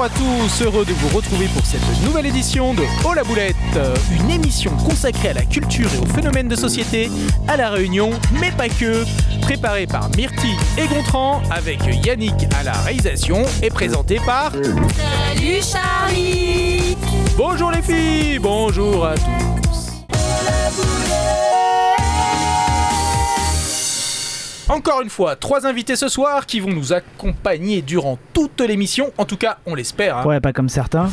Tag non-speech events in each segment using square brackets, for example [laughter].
Bonjour à tous, heureux de vous retrouver pour cette nouvelle édition de Oh la boulette, une émission consacrée à la culture et aux phénomènes de société à La Réunion, mais pas que, préparée par Myrtille et Gontran avec Yannick à la réalisation et présentée par... Salut Charlie Bonjour les filles, bonjour à tous. Encore une fois, trois invités ce soir qui vont nous accompagner durant toute l'émission. En tout cas, on l'espère. hein. Ouais, pas comme certains.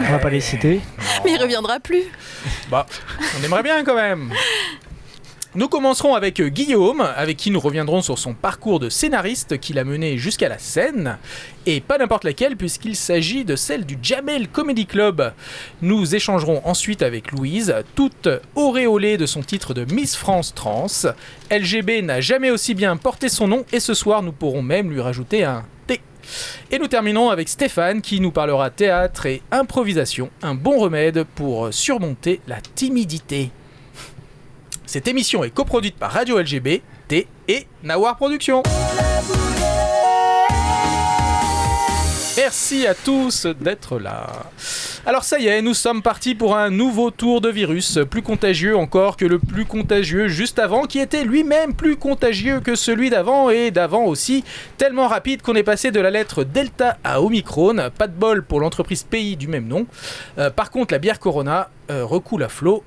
On va pas les citer. Mais il reviendra plus. Bah, on aimerait bien quand même. Nous commencerons avec euh, Guillaume, avec qui nous reviendrons sur son parcours de scénariste qu'il a mené jusqu'à la scène, et pas n'importe laquelle puisqu'il s'agit de celle du Jamel Comedy Club. Nous échangerons ensuite avec Louise, toute auréolée de son titre de Miss France Trans. LGB n'a jamais aussi bien porté son nom, et ce soir nous pourrons même lui rajouter un T. Et nous terminons avec Stéphane qui nous parlera théâtre et improvisation, un bon remède pour surmonter la timidité. Cette émission est coproduite par Radio LGB, T et Nawar Productions. Merci à tous d'être là. Alors ça y est, nous sommes partis pour un nouveau tour de virus, plus contagieux encore que le plus contagieux juste avant, qui était lui-même plus contagieux que celui d'avant et d'avant aussi, tellement rapide qu'on est passé de la lettre Delta à Omicron. Pas de bol pour l'entreprise pays du même nom. Euh, par contre, la bière Corona euh, recoule à flot.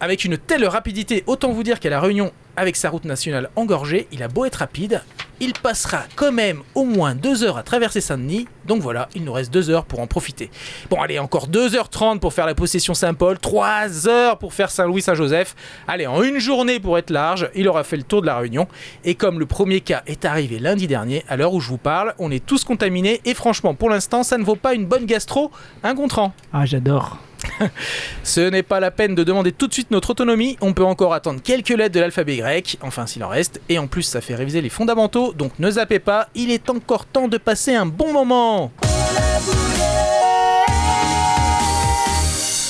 Avec une telle rapidité, autant vous dire qu'à la Réunion, avec sa route nationale engorgée, il a beau être rapide, il passera quand même au moins deux heures à traverser Saint-Denis. Donc voilà, il nous reste deux heures pour en profiter. Bon, allez, encore 2h30 pour faire la possession Saint-Paul, 3 heures pour faire Saint-Louis-Saint-Joseph. Allez, en une journée pour être large, il aura fait le tour de la Réunion. Et comme le premier cas est arrivé lundi dernier, à l'heure où je vous parle, on est tous contaminés. Et franchement, pour l'instant, ça ne vaut pas une bonne gastro, un Gontran. Ah, j'adore. [laughs] Ce n'est pas la peine de demander tout de suite notre autonomie, on peut encore attendre quelques lettres de l'alphabet grec, enfin s'il en reste, et en plus ça fait réviser les fondamentaux, donc ne zappez pas, il est encore temps de passer un bon moment.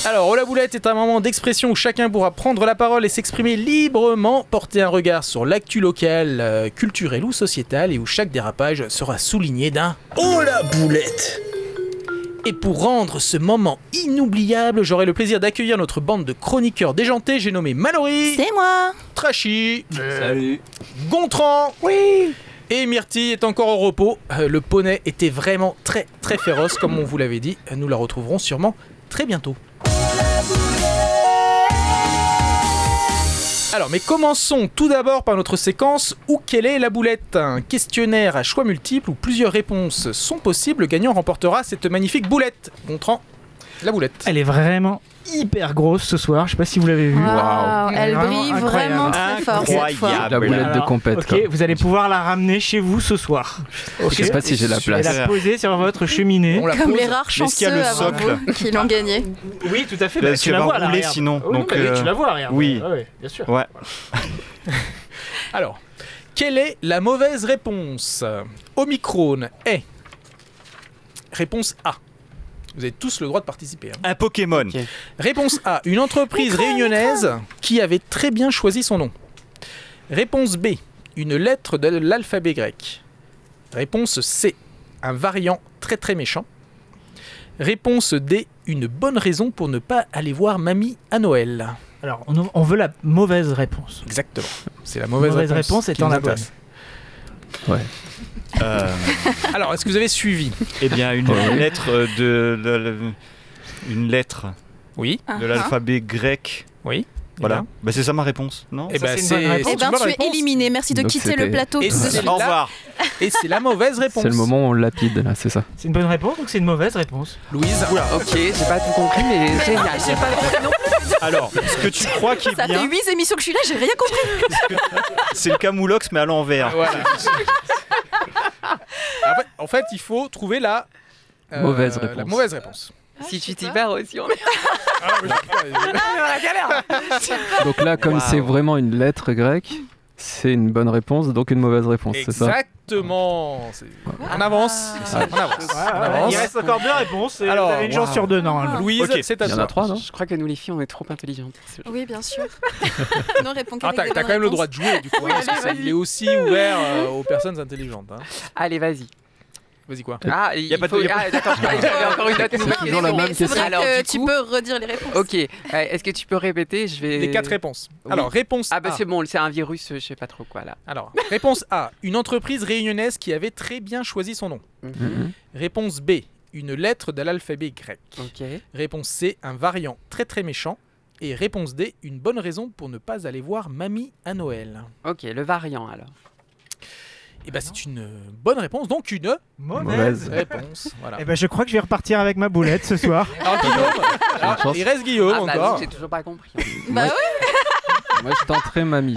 Alors, la boulette est un moment d'expression où chacun pourra prendre la parole et s'exprimer librement, porter un regard sur l'actu locale, euh, culturelle ou sociétale, et où chaque dérapage sera souligné d'un Oh la boulette et pour rendre ce moment inoubliable, j'aurai le plaisir d'accueillir notre bande de chroniqueurs déjantés. J'ai nommé Mallory, C'est moi Trashy, Salut Gontran, oui, et Myrtille est encore au repos. Euh, le poney était vraiment très très féroce, comme on vous l'avait dit. Nous la retrouverons sûrement très bientôt. Alors, mais commençons tout d'abord par notre séquence Où quelle est la boulette? Un questionnaire à choix multiples où plusieurs réponses sont possibles. Le gagnant remportera cette magnifique boulette. Gontran, la boulette. Elle est vraiment hyper grosse ce soir. Je sais pas si vous l'avez vu. Waouh, Elle brille incroyable. vraiment très fort cette fois. Incroyable. La boulette de compète. Ok, vous allez pouvoir la ramener chez vous ce soir. Je sais pas si j'ai la Et place. la poser sur votre cheminée. On la Comme pose. les rares Mais est-ce qu'il y a chanceux le avant socle vous qui l'ont gagné. Oui, tout à fait. Parce bah, tu qu'elle la vois rouler sinon, donc, euh, tu la vois, regarde. oui. Bien sûr. Ouais. [laughs] Alors, quelle est la mauvaise réponse? Omicron est. Réponse A. Vous avez tous le droit de participer. hein. Un Pokémon. Réponse A. Une entreprise réunionnaise qui avait très bien choisi son nom. Réponse B. Une lettre de l'alphabet grec. Réponse C. Un variant très très méchant. Réponse D. Une bonne raison pour ne pas aller voir mamie à Noël. Alors, on, on veut la mauvaise réponse. Exactement. C'est la mauvaise, Mauvaise réponse. qui étant nous la bonne. intéresse. Euh, Alors, est-ce que vous avez suivi? Eh bien, une Ouais. lettre de, de- de- une lettre Oui. De l'alphabet grec. Oui. Voilà. Bah, c'est ça ma réponse, non Eh Ça, ben, c'est une bonne réponse. Eh ben tu es éliminé, merci de Donc quitter le plateau Et tout de c'est suite. là- Au revoir. [laughs] Et c'est la mauvaise réponse. C'est le moment où on lapide là, c'est ça. C'est une bonne réponse, donc c'est une mauvaise réponse. Louise. Ok, j'ai pas tout compris, mais [laughs] génial. J'ai pas compris non plus. Alors, ce que tu crois qui est Ça fait bien, 8 émissions que je suis là, j'ai rien compris. [laughs] c'est le camoulox mais à l'envers. Voilà. en, fait, en fait, il faut trouver la euh, Mauvaise La réponse. mauvaise réponse. Si tu t'y perds aussi, on est. [laughs] Donc là, comme c'est vraiment une lettre grecque, c'est une bonne réponse, donc une mauvaise réponse, c'est ça Exactement. C'est- On avance. Ah. On avance. On avance. Il reste encore deux réponses. Et Alors, vous avez une chance waouh. sur deux normalement. Louise, Ok. c'est à Il y en toi. a trois, non Je crois que nous les filles, on est trop intelligentes. Oui, bien sûr. [laughs] [laughs] non, réponds Ah, t'as t'as quand même le droit de jouer du coup, hein, parce que ça, il est aussi ouvert euh, aux personnes intelligentes. hein. Allez, vas-y. Vas-y quoi Ah, il Y a pas de- faut... y a pas- Ah, que j'avais encore une autre nouvelle mais la même question. Alors, que tu coup- peux redire les réponses. Ok, euh, est-ce que tu peux répéter? Je vais. Les quatre réponses. Oui. Alors, réponse Ah bah A. c'est bon, c'est un virus, je sais pas trop quoi là. Alors, réponse A. Une entreprise réunionnaise qui avait très bien choisi son nom. Mhm. Réponse B. Une lettre de l'alphabet grec. Ok. Réponse C. Un variant très très méchant. Et réponse D. Une bonne raison pour ne pas aller voir mamie à Noël. Ok, le variant alors. Et bah, c'est une bonne réponse, donc une Mauvaise. réponse. [laughs] Voilà. Eh ben, je crois que je vais repartir avec ma boulette ce soir. [laughs] Alors, Guillaume, alors, il reste Guillaume ah bah encore. non, j'ai toujours pas compris. [laughs] Bah Moi, Moi, je tenterai mamie.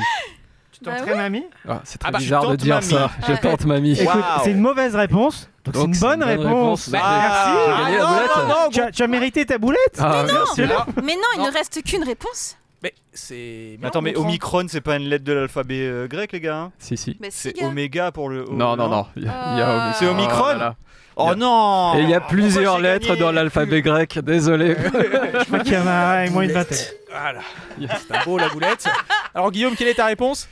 Tu Bah tenterais, mamie Ah, c'est très Ah bah, bizarre de dire mamie. ça. Je Ouais. tente mamie. Écoute, c'est une mauvaise réponse. Donc, c'est une bonne réponse. Bah, Merci. J'ai gagné la non, non, non, Tu as, tu as mérité ta boulette Ah, merci. Alors, Mais non, il Non. ne reste qu'une réponse. Mais c'est. Mais Attends, mais. Omicron, c'est pas une lettre de l'alphabet euh, grec, les gars hein Si, si. C'est. Oméga pour le. O- Non, non, non. Il y a, il y a Euh, Omicron. C'est Omicron Oh là là. Oh non Et il y a plusieurs lettres dans l'alphabet grec. Désolé. [laughs] Je crois qu'il y en a moins une vingtaine. Voilà. C'est un beau la boulette. Alors, Guillaume, quelle est ta réponse?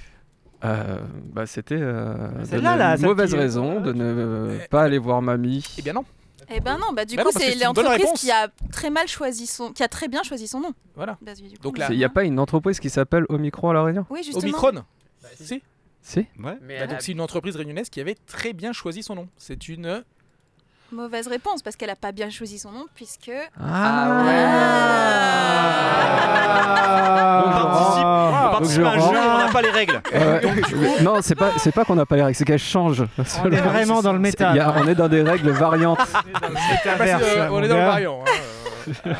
Euh, bah, c'était euh, de- une mauvaise qui- raison de ne pas aller voir mamie. Eh bien, non. Eh ben non, bah du Bah coup c'est l'entreprise qui a très mal choisi son, qui a très bien choisi son nom. Voilà. Bah, Donc là- Il n'y a pas une entreprise qui s'appelle Omicron à La Réunion Oui justement. Omicron Si. Si Ouais. Mais Bah, donc, c'est une entreprise réunionnaise qui avait très bien choisi son nom. C'est une. Mauvaise réponse parce qu'elle a pas bien choisi son nom puisque. Ah ouais. Ah. On participe, on Ah. participe à un jeu, on n'a pas les règles. Euh, non, c'est pas c'est pas qu'on n'a pas les règles, c'est qu'elles changent. On est vraiment dans le méta. il y a- on est dans des règles variantes. Ah, euh, on est dans le variant. hein, [laughs]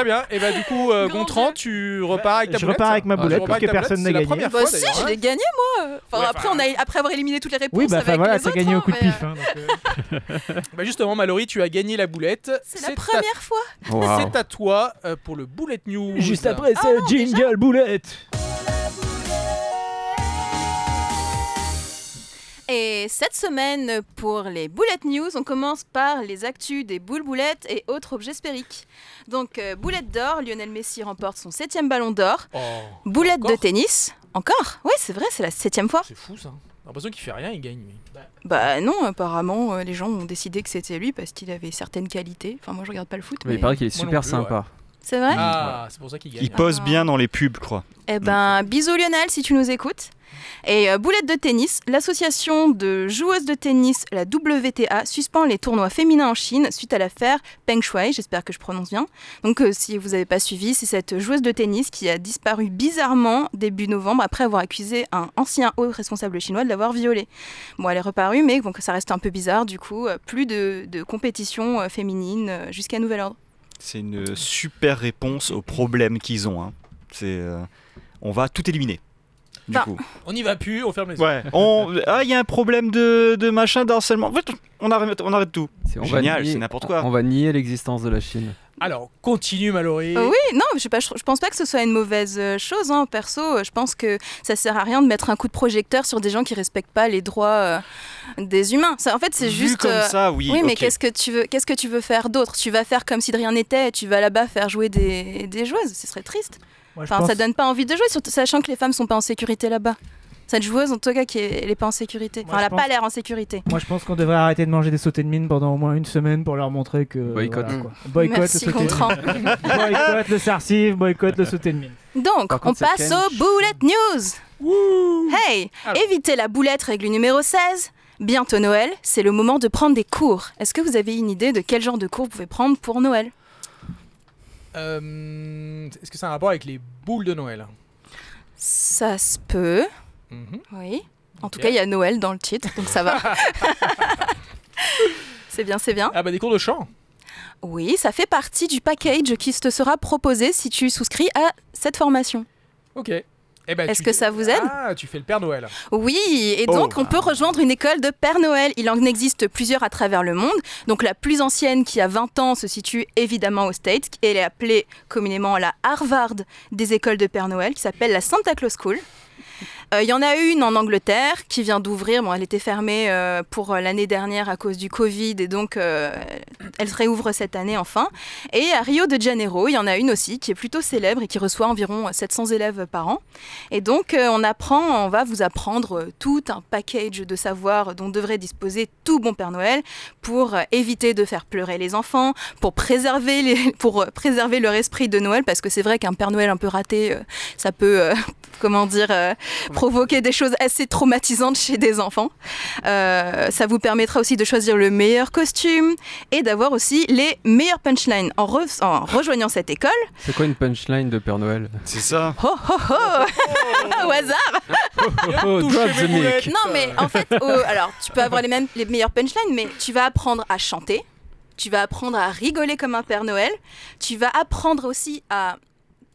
Très bien. Et bah, du coup, euh, Gontran, tu repars avec ta Je boulette. repars avec ma Ah, boulette repars parce que avec ta personne n'a la gagné. première Bah fois, si, d'ailleurs, je hein. l'ai gagné moi. Enfin Ouais, après enfin- on a après avoir éliminé toutes les réponses Oui, bah avec voilà, les t'as autres, gagné au hein, coup de mais, pif. hein, donc, euh, [laughs] Bah, justement, Mallory, tu as gagné la boulette. C'est la à- première fois. Waouh. C'est à toi euh, pour le Bullet News. Juste après, Ah c'est non, Jingle Boulette. Et cette semaine, pour les Bullet News, on commence par les actus des boules boulettes et autres objets sphériques. Donc, euh, boulette d'or, Lionel Messi remporte son septième ballon d'or. Oh, Boulette de tennis, encore Oui, c'est vrai, c'est la septième fois. c'est fou ça. J'ai l'impression qu'il fait rien, il gagne. Bah non, apparemment, euh, les gens ont décidé que c'était lui parce qu'il avait certaines qualités. Enfin, moi, je regarde pas le foot, Mais mais, il paraît qu'il est Moi super plus, sympa. c'est vrai Ah, c'est pour ça qu'il gagne. Il pose Ah. bien dans les pubs, je crois. Eh ben, bisous Lionel si tu nous écoutes. Et euh, boulette de tennis, l'association de joueuses de tennis, la WTA, suspend les tournois féminins en Chine suite à l'affaire Peng Shuai, j'espère que je prononce bien. Donc euh, si vous n'avez pas suivi, c'est cette joueuse de tennis qui a disparu bizarrement début novembre après avoir accusé un ancien haut responsable chinois de l'avoir violée. Bon, elle est reparue, mais bon, ça reste un peu bizarre, du coup, euh, plus de, de compétition euh, féminine jusqu'à nouvel ordre. C'est une super réponse aux problèmes qu'ils ont. hein. On va tout éliminer. Du Bah, coup. On n'y va plus, on ferme les yeux. Ouais. On... Ah, il y a un problème de, de machin, d'harcèlement. En fait, on arrête, on arrête tout. C'est- Génial, nier- c'est n'importe quoi. On va nier l'existence de la Chine. Alors, continue Mallory. Euh, oui, non, je, pas, je, je pense pas que ce soit une mauvaise euh, chose. hein. Perso, euh, je pense que ça sert à rien de mettre un coup de projecteur sur des gens qui respectent pas les droits euh, des humains. Ça, en fait, c'est Vu juste. comme euh, ça, oui. oui, mais qu'est-ce que tu veux Qu'est-ce que tu veux faire d'autre? Tu vas faire comme si de rien n'était et tu vas là-bas faire jouer des, des joueuses. Ce serait triste. Je Enfin, pense- ça donne pas envie de jouer, surtout sachant que les femmes sont pas en sécurité là-bas. Cette joueuse, en tout cas, qui est, elle est pas en sécurité. Moi, elle a pas l'air en sécurité. Moi, je pense qu'on devrait arrêter de manger des sautés de mine pendant au moins une semaine pour leur montrer que. Boycott. voilà, quoi. Boycott Merci, le sauté de mine. boycott le sarcive, boycott le sauté de mine. Donc, Par on contre, passe Ken. aux Bullet News. Hey, Alors. évitez la boulette, règle numéro 16. Bientôt Noël, c'est le moment de prendre des cours. Est-ce que vous avez une idée de quel genre de cours vous pouvez prendre pour Noël? Euh, Est-ce que c'est un rapport avec les boules de Noël? Ça se peut, Mhm. oui. En tout cas, il y a Noël dans le titre, donc ça va. [laughs] c'est bien, c'est bien. Ah bah des cours de chant. Oui, ça fait partie du package qui te sera proposé si tu souscris à cette formation. Ok. Eh ben, Est-ce tu que ça vous aide Ah, tu fais le Père Noël. Oui, et donc Oh. on peut rejoindre une école de Père Noël. Il en existe plusieurs à travers le monde. Donc la plus ancienne, qui a 20 ans, se situe évidemment aux States. Elle est appelée communément la Harvard des écoles de Père Noël, qui s'appelle la Santa Claus School. Euh, Il y en a une en Angleterre qui vient d'ouvrir. Bon, elle était fermée euh, pour euh, l'année dernière à cause du Covid et donc euh, elle se réouvre cette année enfin. Et à Rio de Janeiro, il y en a une aussi qui est plutôt célèbre et qui reçoit environ 700 élèves par an. Et donc euh, on apprend, on va vous apprendre euh, tout un package de savoir dont devrait disposer tout bon Père Noël pour euh, éviter de faire pleurer les enfants, pour préserver, [laughs] pour euh, préserver leur esprit de Noël, parce que c'est vrai qu'un Père Noël un peu raté, euh, ça peut, euh, comment dire, euh, provoquer des choses assez traumatisantes chez des enfants. Euh, ça vous permettra aussi de choisir le meilleur costume et d'avoir aussi les meilleurs punchlines. En, re- en rejoignant cette école, C'est quoi une punchline de Père Noël? C'est ça. ho ho ho, au hasard. Oh, drop the mic. Non, mais en fait, alors tu peux avoir les mêmes, les meilleurs punchlines, mais tu vas apprendre à chanter, tu vas apprendre à rigoler comme un Père Noël, tu vas apprendre aussi à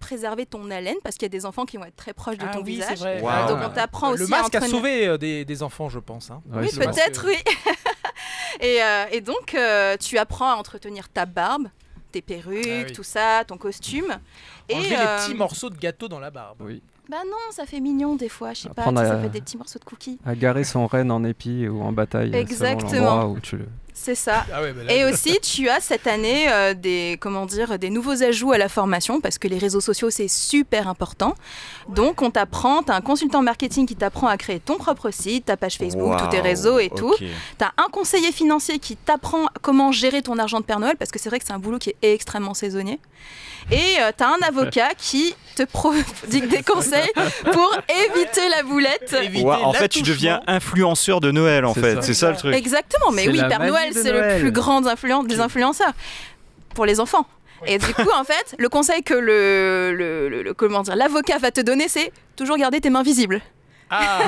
préserver ton haleine parce qu'il y a des enfants qui vont être très proches de Ah ton oui, visage. c'est vrai. Wow. Donc on t'apprend le aussi à masque a entretenir- sauvé euh, des, des enfants, je pense. hein. Ouais, Oui, peut-être, oui. [laughs] et, euh, et donc, euh, tu apprends à entretenir ta barbe, tes perruques, Ah oui. tout ça, ton costume. Enlever euh, les petits morceaux de gâteau dans la barbe. Oui. Bah non, ça fait mignon des fois, je sais pas, sais, ça à- fait des petits morceaux de cookies. À garer son renne en épi ou en bataille. Exactement. l'endroit Où tu le... C'est ça. Ah ouais, bah là, Et aussi, tu as cette année euh, des, comment dire, des nouveaux ajouts à la formation parce que les réseaux sociaux, c'est super important. Donc, on t'apprend, tu as un consultant marketing qui t'apprend à créer ton propre site, ta page Facebook, tous tes réseaux et tout. Tu as un conseiller financier qui t'apprend comment gérer ton argent de Père Noël parce que c'est vrai que c'est un boulot qui est extrêmement saisonnier. Et tu as un avocat [laughs] qui te prodigue des conseils pour éviter la boulette. éviter en fait, tu deviens influenceur de Noël, en C'est fait. ça. C'est ça le truc. Exactement, mais oui, Père Noël, c'est le plus grand des influenceurs pour les enfants. Et du coup, en fait, le conseil que le, le- le- le- comment dire, l'avocat va te donner, c'est toujours garder tes mains visibles. Ah,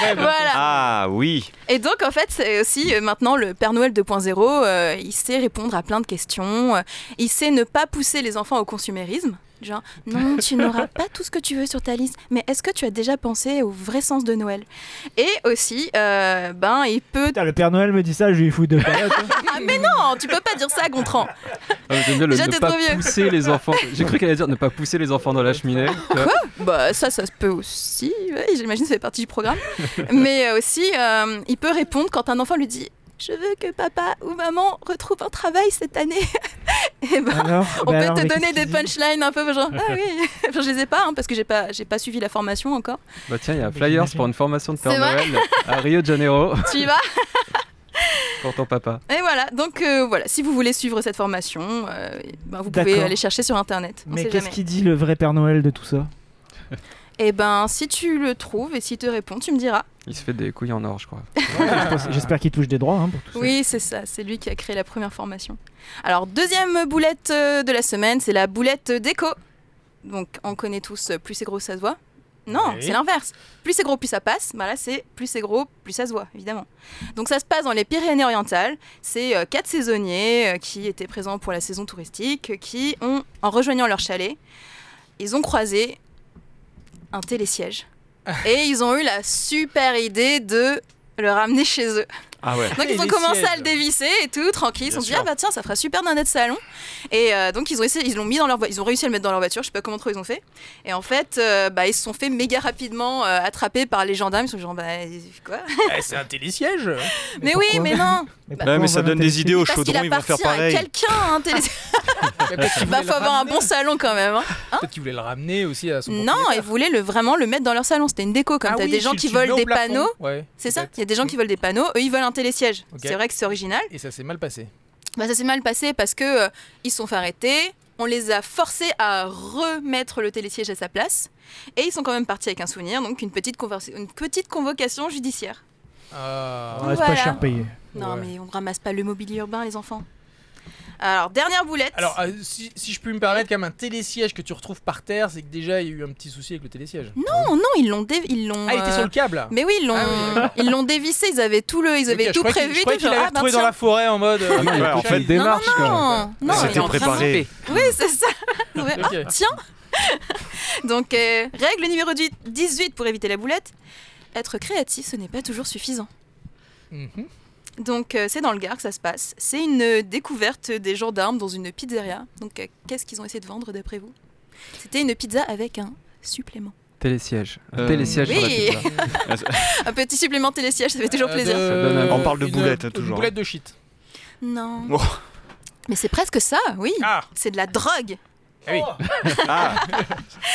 très bien. Voilà. Ah oui. Et donc, en fait, c'est aussi euh, maintenant le Père Noël 2.0, euh, il sait répondre à plein de questions, euh, il sait ne pas pousser les enfants au consumérisme. Genre, non, tu n'auras pas tout ce que tu veux sur ta liste, mais est-ce que tu as déjà pensé au vrai sens de Noël? Et aussi, euh, ben, il peut. Putain, le Père Noël me dit ça, je lui fous deux palottes. [laughs] Ah, mais non, tu peux pas dire ça, Gontran Ah, mais J'aime bien le Déjà, ne pas trop vieux. pousser les enfants. J'ai cru qu'elle allait dire ne pas pousser les enfants dans la cheminée. tu vois. Bah ça, ça se peut aussi, ouais, j'imagine ça fait partie du programme. [laughs] Mais euh, aussi, euh, il peut répondre quand un enfant lui dit « Je veux que papa ou maman retrouve un travail cette année. » [laughs] Et ben, Alors, on bah peut alors, te donner des punchlines un peu genre « Ah oui [laughs] !» Enfin, je les ai pas, hein, parce que j'ai pas, j'ai pas suivi la formation encore. Bah tiens, il y a Mais flyers pour une formation de Père Noël à [laughs] Rio de Janeiro Tu y vas pour ton papa. Et voilà, donc euh, voilà, si vous voulez suivre cette formation, euh, ben, vous pouvez aller chercher sur Internet. On Mais qu'est-ce qu'il dit le vrai Père Noël de tout ça? Et ben, si tu le trouves et s'il te répond, tu me diras. Il se fait des couilles en or, je crois. [laughs] J'espère qu'il touche des droits hein, pour tout ça. Oui, c'est ça, c'est lui qui a créé la première formation. Alors, deuxième boulette euh, de la semaine, c'est la boulette déco. Donc, on connaît tous, euh, plus c'est gros, ça se voit. Non, Oui. c'est l'inverse. Plus c'est gros, plus ça passe. Bah là, c'est plus c'est gros, plus ça se voit, évidemment. Donc, ça se passe dans les Pyrénées-Orientales. C'est euh, quatre saisonniers euh, qui étaient présents pour la saison touristique, qui ont, en rejoignant leur chalet, ils ont croisé un télésiège. Et ils ont eu la super idée de le ramener chez eux. Ah ouais. Donc ils ont commencé à le dévisser et tout, tranquille. Ils se sont dit, ah bah tiens, ça fera super d'un net salon. Et euh, donc ils ont essayé, ils l'ont mis dans leur ils ont réussi à le mettre dans leur voiture, je sais pas comment trop ils ont fait. Et en fait, euh, bah, ils se sont fait méga rapidement euh, attraper par les gendarmes. Ils sont genre, bah quoi? Eh, c'est un télésiège. [laughs] Mais, oui, mais non [laughs] Mais pourquoi mais ça donne des idées aux chaudrons, ils vont faire appartient à pareil. quelqu'un, télé- [laughs] Mais Peut-être qu'il Bah faut avoir un bon salon quand même. hein. Peut-être qu'il voulait le ramener aussi à son Non, ils voulaient le, vraiment le mettre dans leur salon. C'était une déco, comme Ah t'as oui, des gens qui volent des panneaux. C'est ça, il y a des gens qui volent des panneaux, eux ils veulent un télésiège. C'est vrai que c'est original. Et ça s'est mal passé. Bah, ça s'est mal passé parce que euh, ils se sont fait arrêter. On les a forcés à remettre le télésiège à sa place. Et ils sont quand même partis avec un souvenir, donc une petite, conversa- une petite convocation judiciaire. Ah. On reste Voilà. pas cher payé. Non, Ouais. mais on ramasse pas le mobilier urbain, les enfants. Alors, dernière boulette. Alors, euh, si, si je puis me permettre, quand même, un télésiège que tu retrouves par terre, c'est que déjà il y a eu un petit souci avec le télésiège. non, non, ils l'ont. dé- Ils l'ont Ah, il était euh, sur le câble là Mais oui, ils l'ont, Ah ils l'ont dévissé. Ils avaient tout le, ils avaient Ok, je tout qu'il- prévu. Je croyais tout, qu'il l'avait ah, bah, retrouvé dans tiens. la forêt en mode. euh, Ah non, Ouais, en tout fait, démarche, non, non, non, C'était préparé. Oui, c'est ça. [laughs] Ouais, ah, tiens. [laughs] Donc, euh, règle numéro 18 pour éviter la boulette. Être créatif, ce n'est pas toujours suffisant. Mhm. Donc, euh, c'est dans le Gard que ça se passe. C'est une euh, découverte des gendarmes dans une pizzeria. Donc, euh, qu'est-ce qu'ils ont essayé de vendre d'après vous? C'était une pizza avec un supplément. Télésiège. Un Euh, télésiège sur la oui. pizza. [laughs] Un petit supplément télésiège, ça fait toujours Euh, plaisir. de- On parle de une- boulettes, une toujours. boulette de shit. Non. Oh. Mais c'est presque ça, oui. Ah, C'est de la drogue. Ah oui, Ah,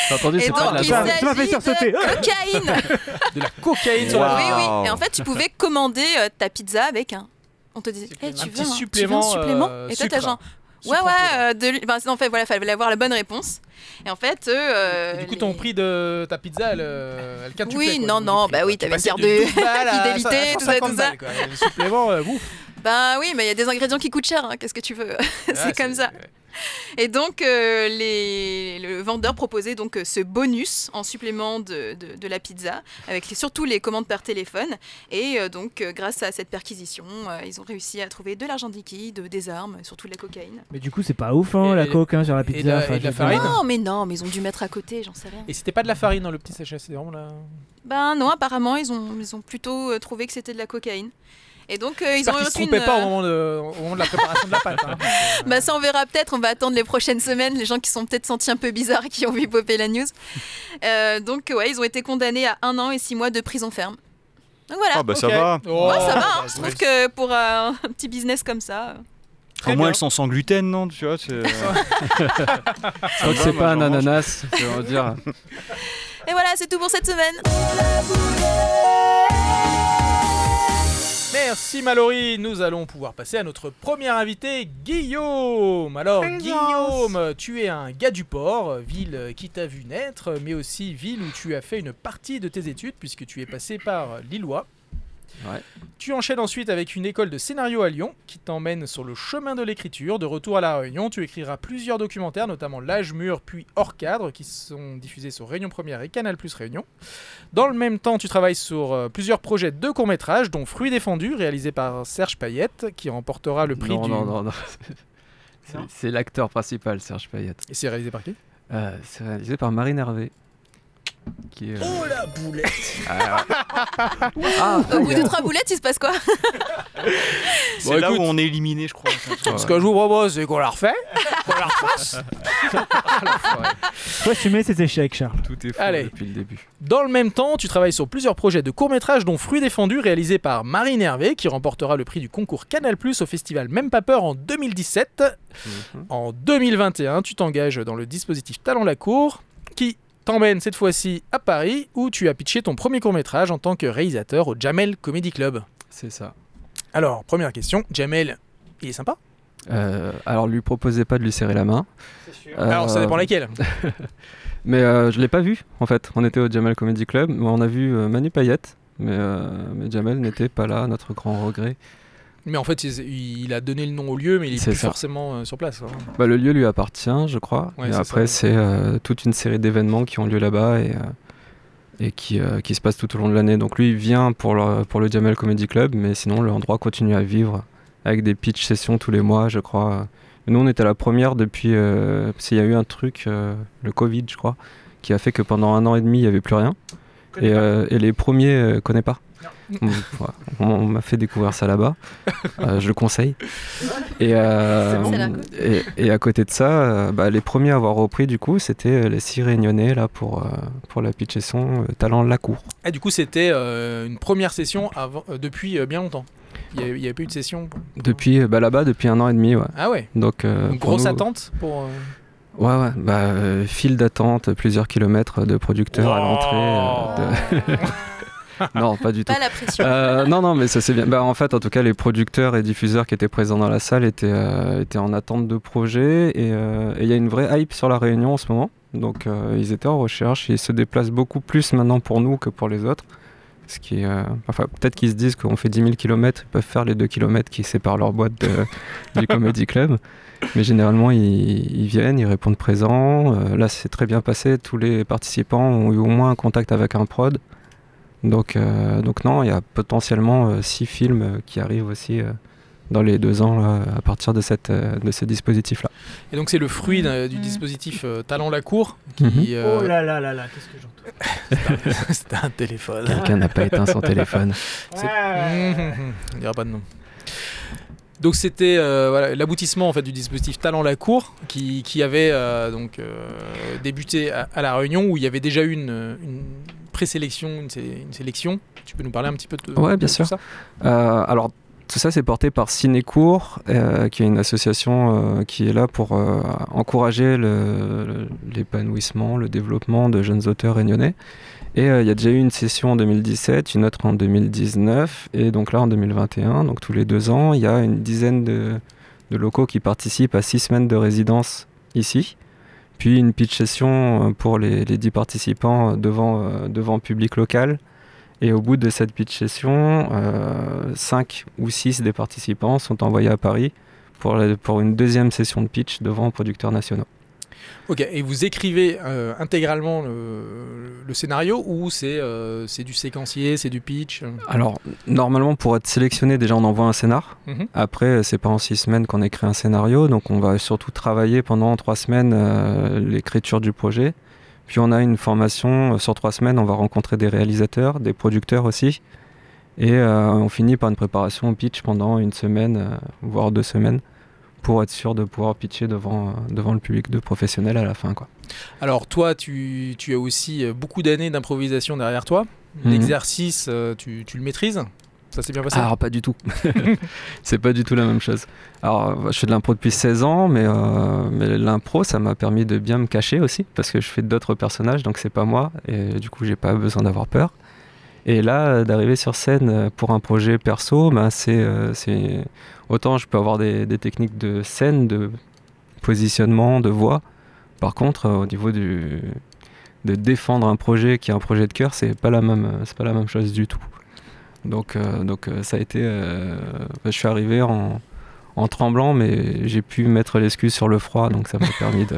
T'as entendu, Et c'est pas donc de la il Ça- drogue. ça m'a fait s'agit sursauter. de cocaïne. de la cocaïne sur la Oui, oui. Et en fait, tu pouvais commander euh, ta pizza avec un. On te disait, Supplément. Eh, tu Un veux petit un, tu veux un supplément, supplément euh, Et toi, t'as sucre. genre, ouais, ouais, euh, de... l- enfin, en fait, voilà, fallait avoir la bonne réponse. Et en fait, eux, euh, Et du coup, les- ton prix de ta pizza, elle, euh, elle quintuplait, Oui, quoi, non, le non, prix, bah quoi. oui, Tu t'avais une de carte de 12 balles à fidélité, tout ça, 150 tout ça. balles, quoi. Et Le supplément, euh, ouf. Ben oui, mais il y a des ingrédients qui coûtent cher, hein, qu'est-ce que tu veux? [laughs] C'est Ah, comme ça. [laughs] Et donc, euh, les... le vendeur proposait donc euh, ce bonus en supplément de, de- de la pizza, avec les- surtout les commandes par téléphone. Et euh, donc, euh, grâce à cette perquisition, euh, ils ont réussi à trouver de l'argent liquide, des armes, surtout de la cocaïne. Mais du coup, c'est pas ouf, hein, Et- la coke hein, sur la et de pizza. enfin, et de la farine Non, mais non, mais ils ont dû mettre à côté, j'en sais rien. Et c'était pas de la farine dans le petit sachet, c'était vraiment la. Ben non, apparemment, ils ont, ils ont plutôt trouvé que c'était de la cocaïne. Et donc, euh, ils ont qu'ils se trompaient une, pas au euh, moment, de, au moment de la préparation de la pâte. hein. [laughs] Bah ça on verra peut-être, on va attendre les prochaines semaines, les gens qui sont peut-être sentis un peu bizarres et qui ont vu popper la news. [laughs] Euh, donc ouais, ils ont été condamnés à un an et six mois de prison ferme. Donc voilà. ah bah ça va. Oh, Ouais, ça va, hein. bah, je trouve que pour euh, un petit business comme ça... Très Au moins bien. elles sont sans gluten, non Tu vois, c'est. [laughs] Je crois que c'est pas un ananas, on va dire. Et voilà, c'est tout pour cette semaine. Merci Mallory, nous allons pouvoir passer à notre premier invité, Guillaume. Alors Guillaume, tu es un gars du port, ville qui t'a vu naître, mais aussi ville où tu as fait une partie de tes études puisque tu es passé par Lillois. Ouais. Tu enchaînes ensuite avec une école de scénario à Lyon qui t'emmène sur le chemin de l'écriture. De retour à La Réunion, tu écriras plusieurs documentaires, notamment L'âge mûr puis Hors cadre, qui sont diffusés sur Réunion Première et Canal Plus Réunion. Dans le même temps, tu travailles sur euh, plusieurs projets de courts-métrages, dont Fruits défendus, réalisé par Serge Payette, qui remportera le prix non, du... non, non, non. C'est- Non C'est l'acteur principal, Serge Payette. Et c'est réalisé par qui? Euh, c'est réalisé par Marine Hervé. Qui est, euh, Oh la boulette [laughs] Ah, [laughs] ah, Au bout de trois boulettes, il se passe quoi? [laughs] C'est Bon, là écoute. où on est éliminé, je crois. Ce que je vous propose, c'est qu'on la refait, qu'on la refasse. Faut assumer ses échecs, Charles. Tout est faux Allez. depuis le début. Dans le même temps, tu travailles sur plusieurs projets de courts-métrages, dont Fruits défendus, réalisé par Marine Hervé, qui remportera le prix du concours Canal Plus au festival Même pas peur en 2017. Mhm. En 2021, tu t'engages dans le dispositif Talent la Cour, qui t'emmène cette fois-ci à Paris, où tu as pitché ton premier court-métrage en tant que réalisateur au Jamel Comedy Club. C'est ça. Alors, première question, Jamel, il est sympa? Euh, alors, lui proposez pas de lui serrer la main. Alors, ça Euh, dépend lesquels. [laughs] Mais euh, je l'ai pas vu en fait. On était au Jamel Comedy Club, mais on a vu euh, Manu Payette, mais, euh, mais Jamel n'était pas là, notre grand regret. Mais en fait, il, il a donné le nom au lieu, mais il est C'est plus ça. forcément euh, sur place. hein. Bah, le lieu lui appartient, je crois. Ouais, et c'est après, c'est euh, toute une série d'événements qui ont lieu là-bas et, euh, et qui, euh, qui se passent tout au long de l'année. Donc lui, il vient pour le, pour le Jamel Comedy Club, mais sinon, l'endroit continue à vivre avec des pitch sessions tous les mois, je crois. Nous, on était à la première depuis. euh, parce qu'il y a eu un truc, euh, le Covid, je crois, qui a fait que pendant un an et demi, il n'y avait plus rien. Et, euh, et les premiers euh, connaissent pas. On, voilà. On- on m'a fait découvrir ça là-bas. Euh, je le conseille. Et, euh, et, et à côté de ça, euh, bah, les premiers à avoir repris du coup, c'était les six réunionnais là pour euh, pour la pitch son euh, talent de la cour. Et du coup, c'était euh, une première session avant, euh, depuis euh, bien longtemps. Il n'y avait, eu de session. Depuis bah, là-bas depuis un an et demi, ouais. Ah ouais. Donc, euh, pour grosse nous- attente pour. euh, Ouais, ouais. Bah, euh, file d'attente, plusieurs kilomètres de producteurs à l'entrée. euh, de- [laughs] [laughs] non, pas du tout. Pas la pression. Euh, non, non, mais ça c'est bien. Bah, en fait, en tout cas, les producteurs et diffuseurs qui étaient présents dans la salle étaient, euh, étaient en attente de projets et euh, et il y a une vraie hype sur la Réunion en ce moment. Donc, ils étaient en recherche et ils se déplacent beaucoup plus maintenant pour nous que pour les autres. Ce qui est, euh, enfin, peut-être qu'ils se disent qu'on fait 10 000 km, ils peuvent faire les 2 km qui séparent leur boîte de- [laughs] du Comedy Club. Mais généralement, ils, ils viennent, ils répondent présents. Euh, là, c'est très bien passé. Tous les participants ont eu au moins un contact avec un prod. Donc, euh, donc non, il y a potentiellement 6 films euh, qui arrivent aussi euh, dans les deux ans là, à partir de, cette, euh, de ce dispositif-là. Et donc, c'est le fruit du Mhm. dispositif euh, Talent la Cour. Qui, Mhm. euh, Oh là là là là, qu'est-ce que j'entends [laughs] C'était un téléphone. Quelqu'un n'a pas éteint son téléphone. [laughs] C'est-. On dira [laughs] pas de nom. Donc c'était euh, voilà, l'aboutissement en fait du dispositif Talent la Cour qui, qui avait euh, donc euh, débuté à, à la Réunion où il y avait déjà eu une, une présélection, une, sé- une sélection. Tu peux nous parler un petit peu de, Ouais, de bien tout sûr. ça? Euh, alors, tout ça, c'est porté par Cinécourt, euh, qui est une association euh, qui est là pour euh, encourager le- l'épanouissement, le développement de jeunes auteurs réunionnais. Et il y a déjà eu une session en 2017, une autre en 2019, et donc là en 2021, donc tous les deux ans, il y a une dizaine de, de locaux qui participent à six semaines de résidence ici. Puis une pitch session euh, pour les, les 10 participants euh, devant, euh, devant public local. Et au bout de cette pitch session, 5 ou 6 des participants sont envoyés à Paris pour, pour une deuxième session de pitch devant producteurs nationaux. Ok, et vous écrivez euh, intégralement le, le scénario ou c'est euh, c'est du séquencier, c'est du pitch? Alors, normalement, pour être sélectionné, déjà on envoie un scénar. Mhm. Après, c'est pas en 6 semaines qu'on écrit un scénario, donc on va surtout travailler pendant 3 semaines euh, l'écriture du projet. Puis on a une formation sur 3 semaines, on va rencontrer des réalisateurs, des producteurs aussi. Et on finit par une préparation au pitch pendant une semaine, voire deux semaines, pour être sûr de pouvoir pitcher devant, euh, devant le public de professionnels à la fin. Quoi. Alors toi, tu, tu as aussi euh, beaucoup d'années d'improvisation derrière toi. Mhm. L'exercice, euh, tu, tu le maîtrises? Ça s'est bien passé? Alors pas du tout. [laughs] c'est pas du tout la même chose. Alors je fais de l'impro depuis 16 ans, mais, euh, mais l'impro ça m'a permis de bien me cacher aussi, parce que je fais d'autres personnages, donc c'est pas moi, et du coup j'ai pas besoin d'avoir peur. Et là, euh, d'arriver sur scène euh, pour un projet perso, ben, c'est, euh, c'est autant je peux avoir des, des techniques de scène, de positionnement, de voix. Par contre, au niveau du, de défendre un projet qui est un projet de cœur, c'est pas la même, c'est pas la même chose du tout. Donc, euh, donc ça a été. euh, je suis arrivé en, en tremblant, mais j'ai pu mettre l'excuse sur le froid, donc ça m'a [laughs] permis de,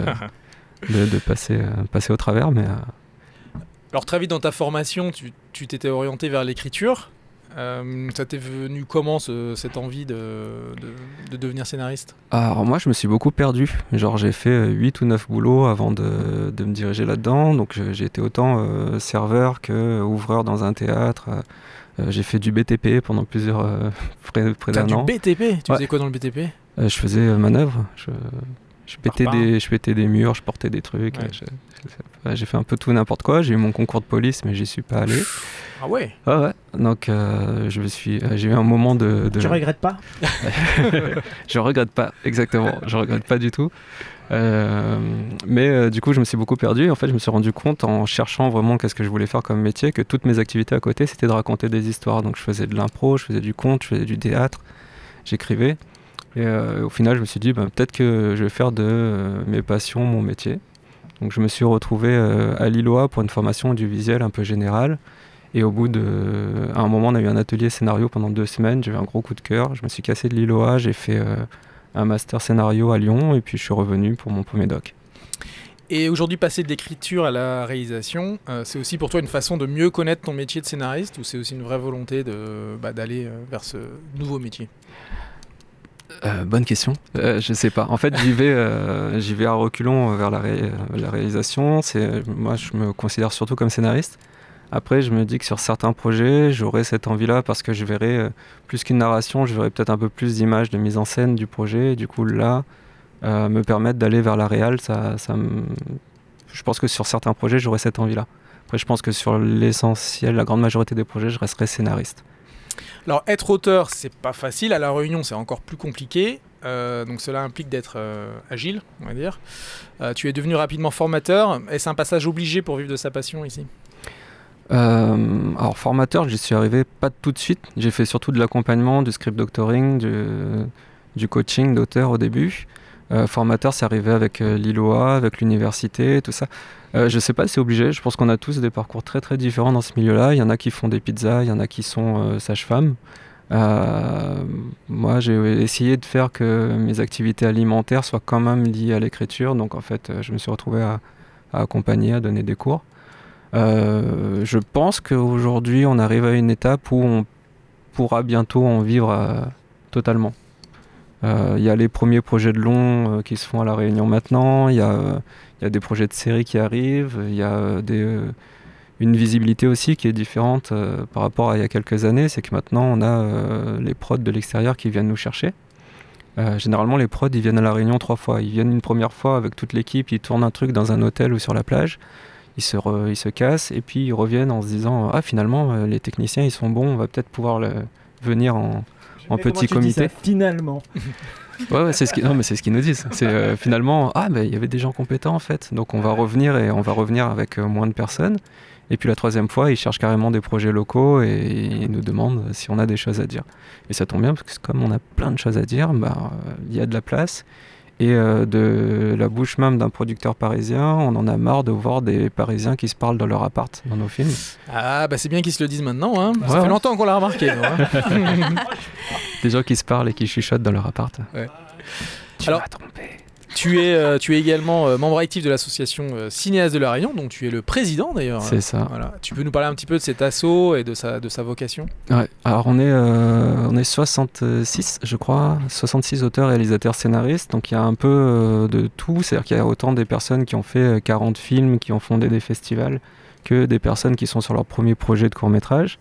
de, de passer, passer au travers. Mais Alors très vite dans ta formation, tu t'étais orienté vers l'écriture. Euh, ça t'est venu comment ce- cette envie de, de- de devenir scénariste? Alors moi, je me suis beaucoup perdu. Genre, j'ai fait 8 ou 9 boulots avant de, de me diriger là-dedans. Donc, j'ai été autant euh, serveur que ouvreur dans un théâtre. Euh, j'ai fait du BTP pendant plusieurs euh, près, près d'un du an. BTP Tu Ouais. faisais quoi dans le BTP Euh, je faisais euh, manœuvre. Je, je, pétais des, je pétais des murs, je portais des trucs. Ouais. ouais, J'ai fait un peu tout n'importe quoi. J'ai eu mon concours de police, mais j'y suis pas allé. Ah ouais? Ah ouais. Donc euh, je me suis, euh, j'ai eu un moment de. de- Tu regrettes pas? [laughs] Je regrette pas, exactement. je regrette pas du tout. Euh, mais euh, du coup, je me suis beaucoup perdu. En fait, je me suis rendu compte en cherchant vraiment qu'est-ce que je voulais faire comme métier que toutes mes activités à côté, c'était de raconter des histoires. Donc, je faisais de l'impro, je faisais du conte, je faisais du théâtre, j'écrivais. Et euh, au final, je me suis dit, ben, peut-être que je vais faire de euh, mes passions mon métier. Donc, je me suis retrouvé euh, à Lillois pour une formation audiovisuelle un peu générale. Et au bout de. À un moment, on a eu un atelier scénario pendant deux semaines. J'ai eu un gros coup de cœur. Je me suis cassé de Lillois. J'ai fait un master scénario à Lyon. Et puis, je suis revenu pour mon premier doc. Et aujourd'hui, passer de l'écriture à la réalisation, c'est aussi pour toi une façon de mieux connaître ton métier de scénariste ou c'est aussi une vraie volonté bah, d'aller vers ce nouveau métier? Euh, bonne question. Euh, je sais pas. En fait, j'y vais, euh, à reculons vers la, la réalisation. Moi, je me considère surtout comme scénariste. Après, je me dis que sur certains projets, j'aurai cette envie-là parce que je verrai euh, plus qu'une narration, je verrai peut-être un peu plus d'images de mise en scène du projet. Et du coup, là, euh, me permettre d'aller vers la réal, ça me- je pense que sur certains projets, j'aurai cette envie-là. Après, je pense que sur l'essentiel, la grande majorité des projets, je resterai scénariste. Alors, être auteur, c'est pas facile. À la Réunion, c'est encore plus compliqué. Euh, donc, cela implique d'être euh, agile, on va dire. Euh, tu es devenu rapidement formateur. Est-ce un passage obligé pour vivre de sa passion ici? Alors formateur, j'y suis arrivé pas tout de suite. J'ai fait surtout de l'accompagnement, du script doctoring, du coaching d'auteur au début. Euh, formateur, c'est arrivé avec euh, l'ILOA, avec l'université, tout ça. Euh, je sais pas c'est obligé. Je pense qu'on a tous des parcours très très différents dans ce milieu-là. Il y en a qui font des pizzas, il y en a qui sont sages-femmes. Moi, j'ai essayé de faire que mes activités alimentaires soient quand même liées à l'écriture. Donc en fait, je me suis retrouvé à, accompagner, à donner des cours. Je pense qu'aujourd'hui, on arrive à une étape où on pourra bientôt en vivre totalement. Euh, Il y a les premiers projets de long euh, qui se font à La Réunion maintenant, il y, a, des projets de série qui arrivent, il y a euh, une visibilité aussi qui est différente par rapport à il y a quelques années, c'est que maintenant on a les prods de l'extérieur qui viennent nous chercher. Généralement, les prods, ils viennent à La Réunion trois fois. Ils viennent une première fois avec toute l'équipe, ils tournent un truc dans un hôtel ou sur la plage, ils se, ils se cassent, et puis ils reviennent en se disant Ah, finalement, les techniciens, ils sont bons, on va peut-être pouvoir venir en, en Mais petit comité. Finalement. [laughs] Ouais, ouais, c'est ce qui- non, mais c'est ce qu'ils nous disent. C'est euh, finalement, ah, ben il y avait des gens compétents en fait. Donc on va revenir et on va revenir avec euh, moins de personnes. Et puis la troisième fois, ils cherchent carrément des projets locaux et ils nous demandent si on a des choses à dire. Et ça tombe bien parce que comme on a plein de choses à dire, bah, euh, il y a de la place. Et euh, de la bouche même d'un producteur parisien, on en a marre de voir des Parisiens qui se parlent dans leur appart dans nos films. Ah, bah c'est bien qu'ils se le disent maintenant. Hein. ça Ouais, fait ouais. longtemps qu'on l'a remarqué. [laughs] Des gens qui se parlent et qui chuchotent dans leur appart. Ouais. Tu Alors- m'as trompé. Tu, es, euh, tu es également euh, membre actif de l'association euh, Cinéaste de La Réunion, donc tu es le président d'ailleurs. C'est ça. Voilà. Tu peux nous parler un petit peu de cet assaut et de sa, de sa vocation? Ouais, alors on est, on est 66, je crois, 66 auteurs, réalisateurs, scénaristes, donc il y a un peu de tout, c'est-à-dire qu'il y a autant des personnes qui ont fait euh, 40 films, qui ont fondé des festivals, que des personnes qui sont sur leur premier projet de court métrage.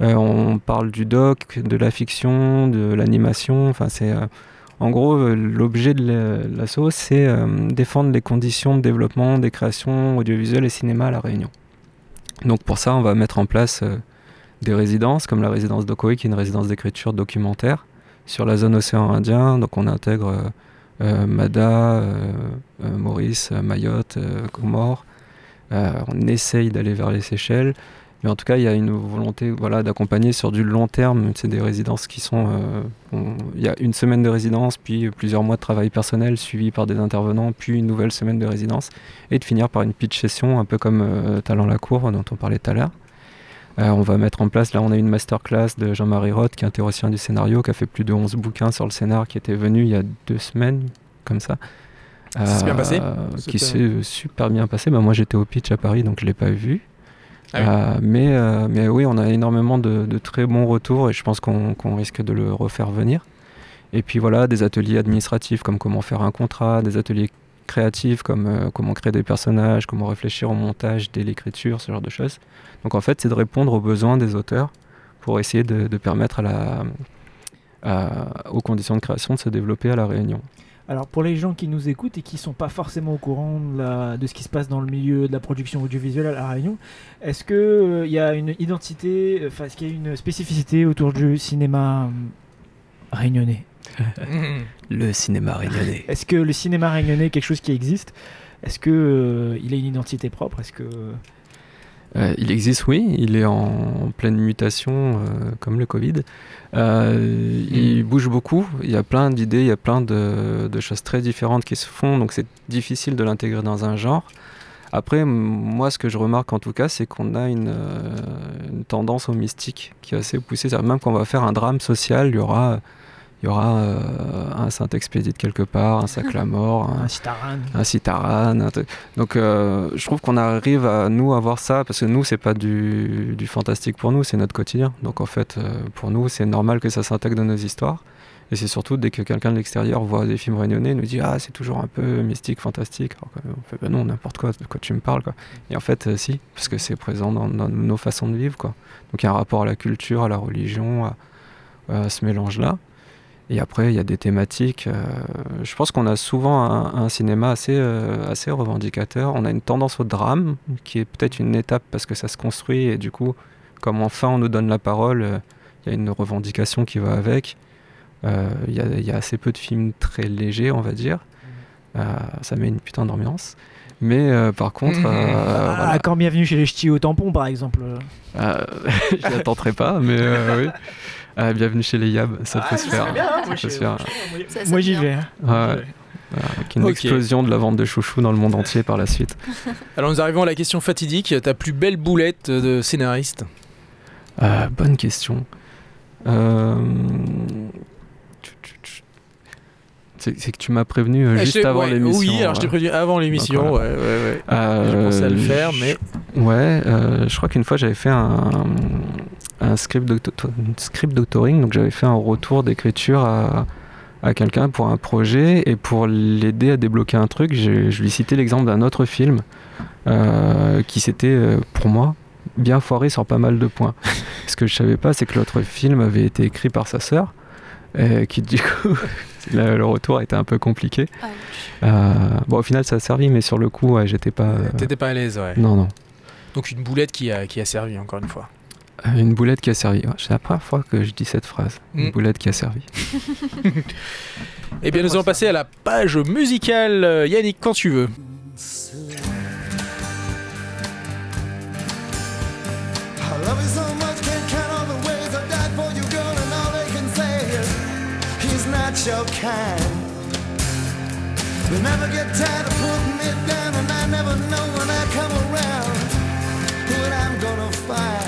Euh, on parle du doc, de la fiction, de l'animation, enfin c'est... euh, en gros, euh, l'objet de la- l'asso, c'est euh, défendre les conditions de développement des créations audiovisuelles et cinéma à La Réunion. Donc pour ça, on va mettre en place euh, des résidences, comme la résidence d'Okoi, qui est une résidence d'écriture documentaire sur la zone océan Indien. Donc on intègre Mada, Maurice, Mayotte, euh, Comores. On essaye d'aller vers les Seychelles. Mais en tout cas, il y a une volonté voilà, d'accompagner sur du long terme. C'est des résidences qui sont. euh, Il y a une semaine de résidence, puis plusieurs mois de travail personnel suivi par des intervenants, puis une nouvelle semaine de résidence, et de finir par une pitch session, un peu comme euh, Talent la Cour, dont on parlait tout à l'heure. Euh, on va mettre en place, là on a une masterclass de Jean-Marie Roth, qui est un théoricien du scénario, qui a fait plus de 11 bouquins sur le scénar, qui était venu il y a deux semaines, comme ça. Ça s'est bien passé? Qui s'est super bien passé. Bah, moi j'étais au pitch à Paris, donc je ne l'ai pas vu. Ah. Euh, mais, euh, mais oui, on a énormément de, très bons retours et je pense qu'on risque de le refaire venir. Et puis voilà, des ateliers administratifs comme comment faire un contrat, des ateliers créatifs comme euh, comment créer des personnages, comment réfléchir au montage dès l'écriture, ce genre de choses. Donc en fait, c'est de répondre aux besoins des auteurs pour essayer de, permettre aux conditions de création de se développer à La Réunion. Alors pour les gens qui nous écoutent et qui sont pas forcément au courant de, la- de ce qui se passe dans le milieu de la production audiovisuelle à La Réunion, est-ce que il y a une identité, enfin est-ce qu'il y a une spécificité autour du cinéma euh, réunionnais? [laughs] Le cinéma réunionnais. Est-ce que le cinéma réunionnais est quelque chose qui existe? Est-ce que euh, il a une identité propre? Est-ce que Euh, il existe, oui. Il est en pleine mutation, euh, comme le Covid. Euh, Il bouge beaucoup. Il y a plein d'idées, il y a plein de, de choses très différentes qui se font. Donc c'est difficile de l'intégrer dans un genre. Après, moi, ce que je remarque en tout cas, c'est qu'on a une, une tendance au mystique qui est assez poussée. Même quand on va faire un drame social, il y aura, il y aura euh, un Saint-Expédite quelque part, un sac la mort, [laughs] un, un citaran un citaran. un. Donc euh, je trouve qu'on arrive à nous avoir ça parce que nous c'est pas du, du fantastique pour nous, c'est notre quotidien. Donc en fait euh, pour nous c'est normal que ça s'intègre dans nos histoires. Et c'est surtout dès que quelqu'un de l'extérieur voit des films réunionnais, nous dit ah c'est toujours un peu mystique, fantastique. Alors on fait bah non n'importe quoi, de quoi tu me parles quoi. Et en fait euh, si parce que c'est présent dans, dans nos façons de vivre quoi. Donc il y a un rapport à la culture, à la religion, à, à ce mélange là. Et après, il y a des thématiques. euh, je pense qu'on a souvent un, un cinéma assez, euh, assez revendicateur. On a une tendance au drame, qui est peut-être une étape parce que ça se construit. Et du coup, comme enfin on nous donne la parole, euh, il y a une revendication qui va avec. Il y, a, il y a assez peu de films très légers, on va dire. Ça met une putain d'ambiance. Mais euh, par contre, euh, Ah, voilà. Quand bienvenue chez les ch'tis au tampon par exemple. Euh, [laughs] je n'y attendrai pas, mais oui. Euh, bienvenue chez les Yab, ça peut se faire. hein, Ça peut se faire. Moi j'y vais. hein. Ouais. Voilà, avec une explosion de la vente de chouchous dans le monde entier par la suite. [laughs] Alors nous arrivons à la question fatidique. Ta plus belle boulette de scénariste Euh, bonne question. Euh, C'est que tu m'as prévenu euh, Ah, juste avant ouais, l'émission. Oui, alors je t'ai prévenu avant l'émission. Ouais, ouais, ouais. euh, Je pensais à le faire, mais Ouais, euh, je crois qu'une fois j'avais fait un, un script, script doctoring, donc j'avais fait un retour d'écriture à, à quelqu'un pour un projet et pour l'aider à débloquer un truc, je, je lui citais l'exemple d'un autre film euh, qui s'était, euh, pour moi, bien foiré sur pas mal de points. [laughs] Ce que je savais pas, c'est que l'autre film avait été écrit par sa sœur, euh, qui du coup, [laughs] le, le retour été un peu compliqué. Ouch. Euh, bon, au final, ça a servi, mais sur le coup, ouais, j'étais pas. euh, T'étais pas à l'aise, ouais. Non, non. Donc une boulette qui a, qui a servi, encore une fois. Euh, Une boulette qui a servi. Ouais, c'est la première fois que je dis cette phrase. Mm. Une boulette qui a servi. [laughs] Eh bien, nous allons passer à la page musicale. Euh, Yannick, quand tu veux. Your kind. They never get tired of putting me down, and I never know when I come around what I'm gonna find.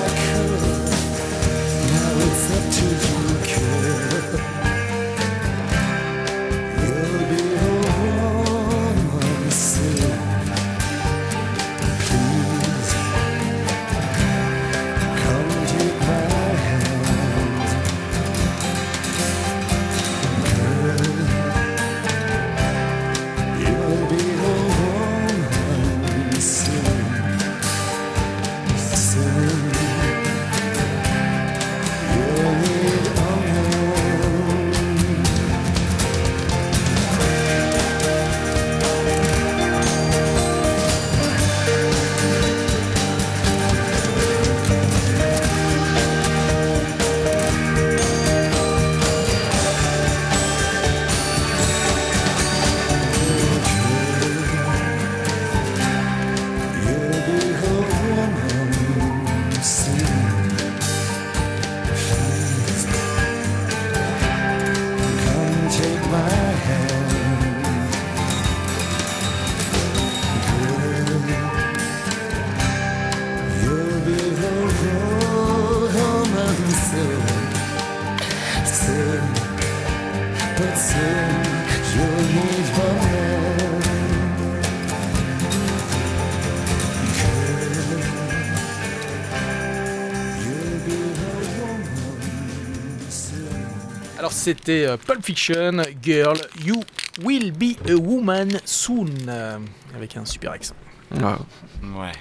c'était euh, Pulp Fiction, Girl, You Will Be a Woman Soon, euh, avec un super accent. Ah, Ouais.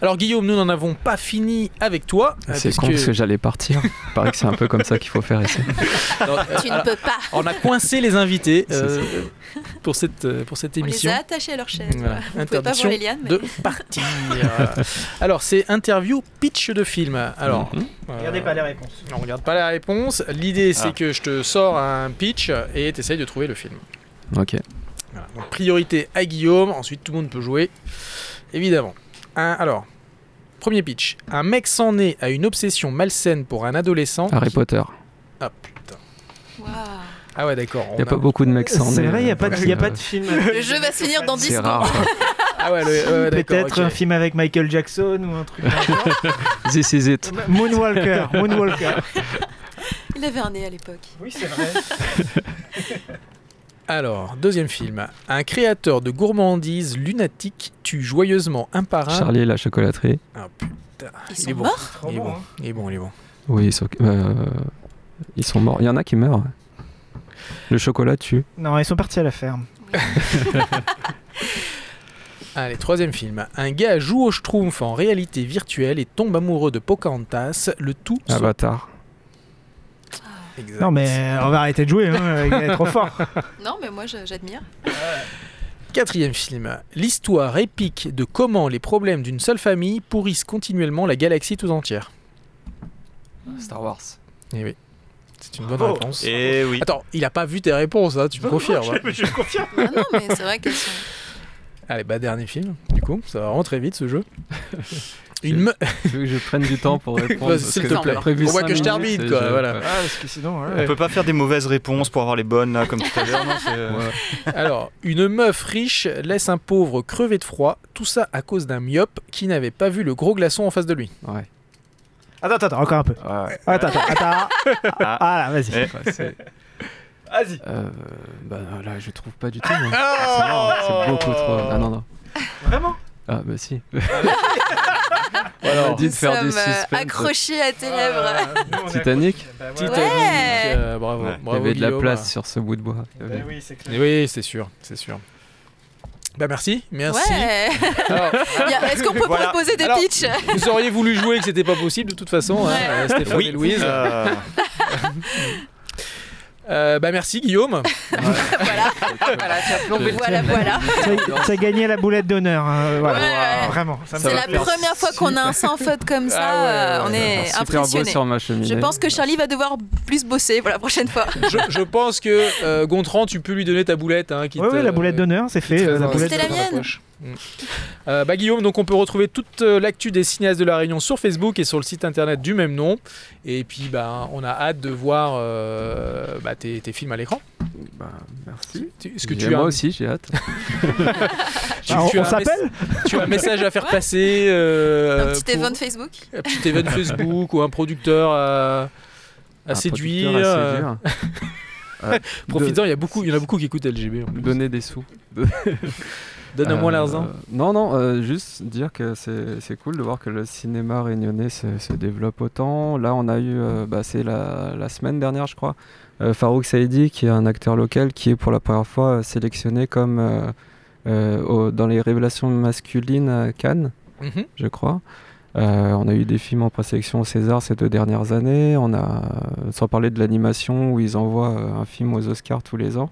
Alors Guillaume, nous n'en avons pas fini avec toi. euh, c'est con que- parce que j'allais partir. Il paraît que c'est un peu comme ça qu'il faut faire ici. Non, euh, [laughs] Tu ne alors, peux pas. on a coincé les invités euh, pour cette, euh, pour cette On les émission. a attachés à leur chaise. Voilà. Vous pouvez pas Interdiction voir les lianes, mais... de partir. [laughs] Alors c'est interview pitch de film. Alors Mhm. euh, Regardez pas les réponses. On regarde pas la réponse. L'idée c'est Ah. que je te sors un pitch et tu essayes de trouver le film. Ok. Voilà. Donc priorité à Guillaume, ensuite tout le monde peut jouer, évidemment. Un- alors, premier pitch. Un mec s'en est à une obsession malsaine pour un adolescent. Harry qui- Potter. Ah putain. Waouh. Ah ouais d'accord. Il n'y a pas beaucoup de mecs sans C'est nez, vrai, il n'y a, euh, pas de- donc, y a pas de film. Le jeu va se finir dans 10 C'est secondes. Ah ouais, Peut-être un film avec Michael Jackson ou un truc comme ça. [laughs] This is it. Moonwalker, Moonwalker. Il avait un nez à l'époque. Oui, c'est vrai. [laughs] Alors, deuxième film. Un créateur de gourmandise lunatique tue joyeusement un par un. Charlie et la chocolaterie. Ah putain. Ils Il sont est bon. morts Trop Il est bon, bon. hein. Il est bon, il est bon. Oui, ils sont, euh, ils sont morts. Il y en a qui meurent. Le chocolat tue. Non, ils sont partis à la ferme. [laughs] Allez, troisième film. Un gars joue au schtroumpf en réalité virtuelle et tombe amoureux de Pocahontas. Le tout. Avatar. Exact. Non, mais on va arrêter de jouer, hein. il est trop fort. [laughs] Non, mais moi je- j'admire. Quatrième film. L'histoire épique de comment les problèmes d'une seule famille pourrissent continuellement la galaxie tout entière. Star Wars. Eh oui. C'est une bonne réponse. Et oui. Attends, il a pas vu tes réponses, hein, tu me [laughs] confirmes. hein. Je confirme. Ah non, mais c'est vrai qu'elles sont. Allez, bah dernier film, du coup, ça va vraiment très vite ce jeu. [laughs] Une me- [laughs] Tu veux que je prenne du temps pour [laughs] répondre s'il te plaît. prévu On voit que je termine, quoi, je- voilà. Ah, parce que sinon. On peut pas faire des mauvaises réponses pour avoir les bonnes là, comme tout à l'heure. euh, Ouais. Alors, une meuf riche laisse un pauvre crever de froid, tout ça à cause d'un myope qui n'avait pas vu le gros glaçon en face de lui. Ouais. Attends, attends, attends, encore un peu. Ouais. Attends, attends, attends. [laughs] Ah. Ah là, vas-y. Ouais, Vas-y. euh, bah là, je trouve pas du tout. hein. C'est mort, c'est beaucoup trop. Ah non, non. Vraiment? Ah bah si. [laughs] Alors, dit de faire du euh, suspense. accrochés à tes lèvres. Titanic Titanic, Ouais. euh, bravo. Ouais. Il y bravo, avait de la Guillaume. place sur ce bout de bois. Y avait- oui, c'est oui, c'est sûr, c'est sûr. Bah merci, merci. Ouais. [laughs] Est-ce qu'on peut Voilà. proposer des Alors, pitchs? vous auriez voulu jouer que c'était pas possible de toute façon, hein, Ouais. euh, Stéphane Oui, et Louise. Euh, [laughs] Euh, bah merci Guillaume. [laughs] Voilà, Voilà, tu as plombé le voilà, voilà. Ça, ça a gagné la boulette d'onneur. hein, voilà. Ouais, ouais. Vraiment. Ça me C'est fait la plaisir. première fois qu'on a un sans faute comme ça. Ah ouais, euh, ouais, on ouais. est Super beau impressionné. sur ma cheminée. Je pense que Charlie va devoir plus bosser pour la prochaine fois. Je, je pense que euh, Gontran, tu peux lui donner ta boulette. Hein, qui Oui, te- oui, la boulette d'honneur, c'est fait. euh, la boulette C'était la mienne. Mm. Euh, bah, Guillaume, donc on peut retrouver toute euh, l'actu des cinéastes de la Réunion sur Facebook et sur le site internet du même nom. Et puis, bah, on a hâte de voir euh, bah, tes, tes films à l'écran. Bah, merci. Tu- Est-ce que Et tu moi as, aussi, j'ai hâte. [laughs] tu- Ah, on tu as on s'appelle tu as un message à faire passer euh, Un petit pour- event Facebook. un petit event [laughs] Facebook ou un producteur à, à Un séduire. producteur à euh, séduire. Euh, [laughs] Profites-en, il y a beaucoup, il y en a beaucoup qui écoutent LGB. en. Donner des sous. Donne-moi Euh, l'argent. Non, non, euh, juste dire que c'est cool de voir que le cinéma réunionnais se, se développe autant. Là, on a eu, euh, bah, c'est la, la semaine dernière, je crois, euh, Farouk Saidi, qui est un acteur local, qui est pour la première fois euh, sélectionné comme euh, au- dans les révélations masculines à Cannes, Mhm. je crois. On a eu des films en présélection au César ces deux dernières années. On a, sans parler de l'animation, où ils envoient un film aux Oscars tous les ans.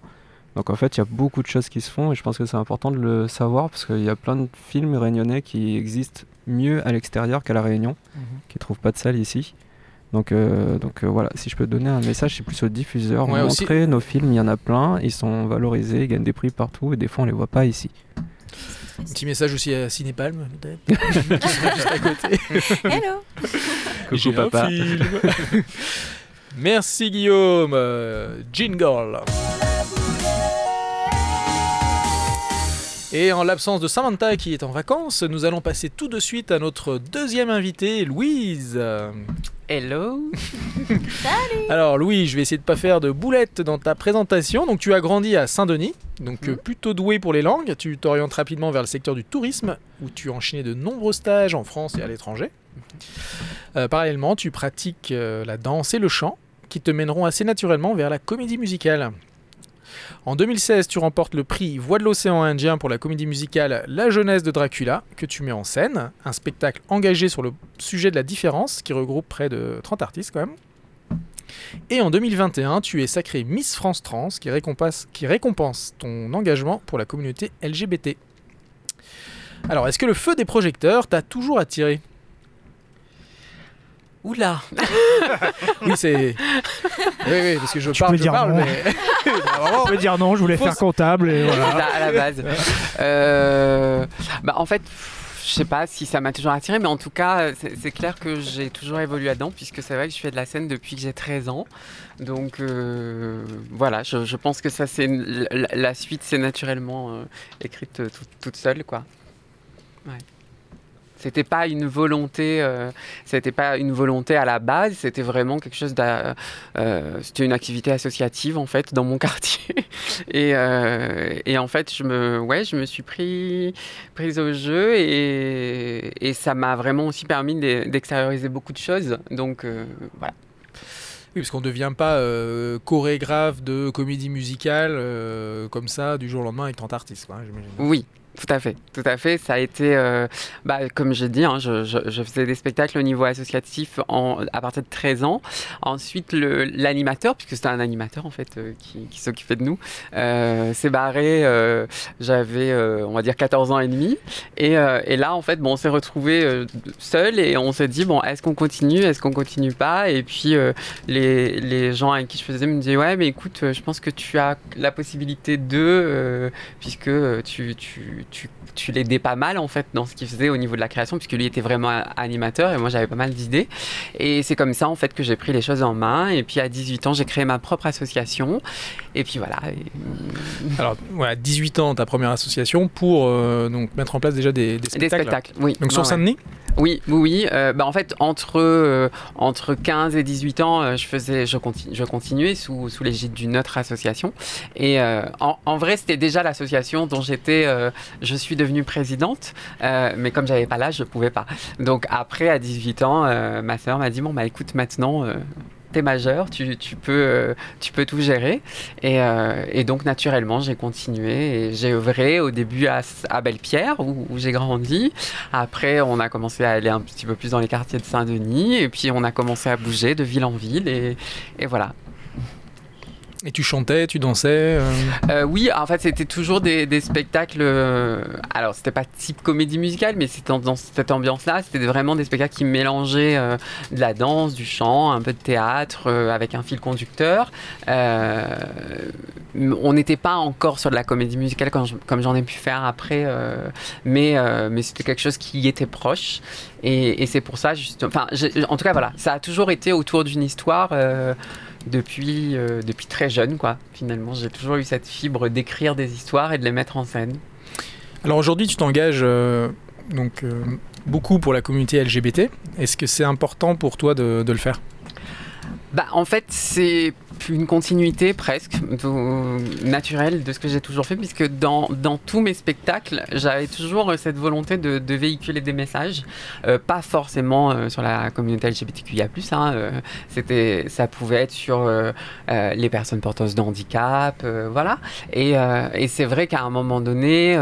Donc en fait, il y a beaucoup de choses qui se font et je pense que c'est important de le savoir parce qu'il y a plein de films réunionnais qui existent mieux à l'extérieur qu'à La Réunion, qui ne trouvent pas de salle ici. Donc, euh, donc euh, voilà, si je peux donner un message, c'est plus aux diffuseurs. Ouais, aussi. Montrer nos films, il y en a plein, ils sont valorisés, ils gagnent des prix partout et des fois on les voit pas ici. Un petit message aussi à Cinépalm, peut-être. [laughs] Juste à côté. Hello. [laughs] J'ai un papa. [laughs] Merci Guillaume. Euh, Jingle. Et en l'absence de Samantha qui est en vacances, nous allons passer tout de suite à notre deuxième invité, Louise. Hello. [laughs] Alors Louis, je vais essayer de pas faire de boulettes dans ta présentation. Donc tu as grandi à Saint-Denis, donc euh, plutôt doué pour les langues. Tu t'orientes rapidement vers le secteur du tourisme, où tu as enchaîné de nombreux stages en France et à l'étranger. Euh, parallèlement, tu pratiques euh, la danse et le chant, qui te mèneront assez naturellement vers la comédie musicale. En 2016, tu remportes le prix Voix de l'océan Indien pour la comédie musicale La jeunesse de Dracula, que tu mets en scène, un spectacle engagé sur le sujet de la différence, qui regroupe près de 30 artistes quand même. Et en 2021, tu es sacrée Miss France Trans, qui récompense, qui récompense ton engagement pour la communauté LGBT. Alors, est-ce que le feu des projecteurs t'a toujours attiré? Oula. [laughs] Oui, c'est. Oui, oui, parce que je Tu parle, peux je dire parle, non. mais. [laughs] Vraiment, On peut dire non, je voulais Faut faire comptable et voilà. à à la base. [laughs] Euh, bah, en fait, je sais pas si ça m'a toujours attiré, mais en tout cas, c'est clair que j'ai toujours évolué là-dedans, puisque c'est vrai que je fais de la scène depuis que j'ai 13 ans. Donc euh, voilà, je, je pense que ça, c'est la, la suite, c'est naturellement euh, écrite toute, toute seule, quoi. Ouais. C'était pas une volonté, euh, c'était pas une volonté à la base, c'était vraiment quelque chose euh, c'était une activité associative en fait dans mon [laughs] quartier. Et, euh, et en fait, je me, ouais, je me suis pris, prise au jeu et, et ça m'a vraiment aussi permis d'e- d'extérioriser beaucoup de choses. Donc euh, voilà. Oui, parce qu'on ne devient pas euh, chorégraphe de comédie musicale euh, comme ça du jour au lendemain avec 30 artistes, quoi, hein. Oui, tout à fait, tout à fait. Ça a été, euh, bah, comme j'ai dit, hein, je, je- faisais des spectacles au niveau associatif à partir de 13 ans. Ensuite, l'animateur, puisque c'était un animateur en fait euh, qui, qui s'occupait de nous, euh, s'est barré. J'avais, on va dire, 14 ans et demi. Et, et là, en fait, bon, on s'est retrouvés seuls et on s'est dit, bon, est-ce qu'on continue, est-ce qu'on continue pas? Et puis, les, les gens avec qui je faisais me disaient, ouais, mais écoute, je pense que tu as la possibilité de, puisque tu, tu, tu, l'aidais pas mal en fait dans ce qu'il faisait au niveau de la création, puisque lui était vraiment animateur et moi j'avais pas mal d'idées. Et c'est comme ça en fait que j'ai pris les choses en main. Et puis à 18 ans, j'ai créé ma propre association. Et puis voilà. Alors, ouais, à 18 ans, ta première association pour euh, donc, mettre en place déjà des, des Des spectacles. spectacles, oui. Donc sur Ouais. Saint-Denis Oui, oui, oui. Euh, bah, en fait, entre, euh, entre 15 et 18 ans, euh, je, faisais, je, continu- je continuais sous, sous l'égide d'une autre association. Et en, en vrai, c'était déjà l'association dont j'étais, je suis devenue présidente. Mais comme j'avais pas l'âge, je pouvais pas. Donc après, à 18 ans, ma sœur m'a dit, bon, bah écoute, maintenant... majeur, tu, tu peux, euh, tu peux tout gérer. Et, euh, et donc, naturellement, j'ai continué et j'ai œuvré au début à, à Belle-Pierre, où, où j'ai grandi. Après, on a commencé à aller un petit peu plus dans les quartiers de Saint-Denis. Et puis, on a commencé à bouger de ville en ville. Et, et voilà. Et tu chantais, tu dansais euh, Euh, oui, en fait, c'était toujours des, spectacles. euh, alors, c'était pas type comédie musicale, mais c'était dans, cette ambiance-là. C'était vraiment des spectacles qui mélangeaient euh, de la danse, du chant, un peu de théâtre, avec un fil conducteur. On n'était pas encore sur de la comédie musicale comme j'en ai pu faire après, mais, c'était quelque chose qui y était proche. Et, c'est pour ça, en tout cas, voilà, ça a toujours été autour d'une histoire. Depuis, euh, depuis très jeune, quoi. Finalement, j'ai toujours eu cette fibre d'écrire des histoires et de les mettre en scène. Alors aujourd'hui, tu t'engages euh, donc euh, beaucoup pour la communauté LGBT. Est-ce que c'est important pour toi de, de le faire? Bah, en fait, c'est une continuité presque naturelle de ce que j'ai toujours fait, puisque dans, dans tous mes spectacles, j'avais toujours euh, cette volonté de, véhiculer des messages, euh, pas forcément euh, sur la communauté LGBTQIA+, hein, ça pouvait être sur les personnes porteuses de handicap, voilà. Et, et c'est vrai qu'à un moment donné,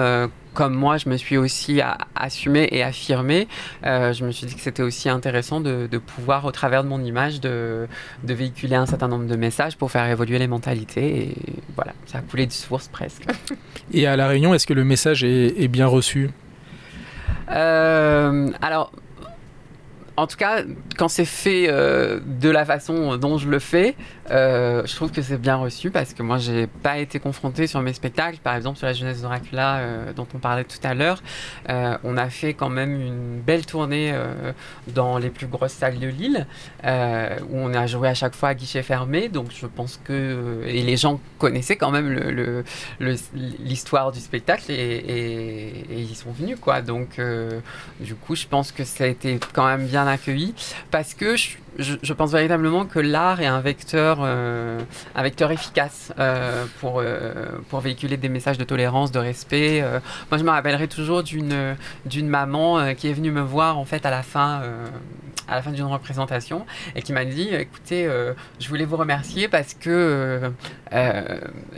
comme moi, je me suis aussi assumée et affirmée, euh, je me suis dit que c'était aussi intéressant de, de pouvoir, au travers de mon image, de, de véhiculer un certain nombre de messages pour faire évoluer les mentalités. Et voilà, ça a coulé de source presque. [laughs] Et à La Réunion, est-ce que le message est, est bien reçu? Euh, alors, en tout cas, quand c'est fait euh, de la façon dont je le fais, euh, je trouve que c'est bien reçu parce que moi, j'ai pas été confrontée sur mes spectacles. Par exemple, sur la jeunesse d'Oracula, euh, dont on parlait tout à l'heure, euh, on a fait quand même une belle tournée dans les plus grosses salles de Lille, où on a joué à chaque fois à guichet fermé. Donc, je pense que et les gens connaissaient quand même le- le- le- l'histoire du spectacle et, ils sont venus, quoi. Donc, du coup, je pense que ça a été quand même bien accueilli parce que je, je- pense véritablement que l'art est un vecteur, euh, efficace euh, pour, euh, pour véhiculer des messages de tolérance, de respect. moi, je me rappellerai toujours d'une d'une maman qui est venue me voir en fait à la fin. à la fin d'une représentation et qui m'a dit écoutez je voulais vous remercier parce que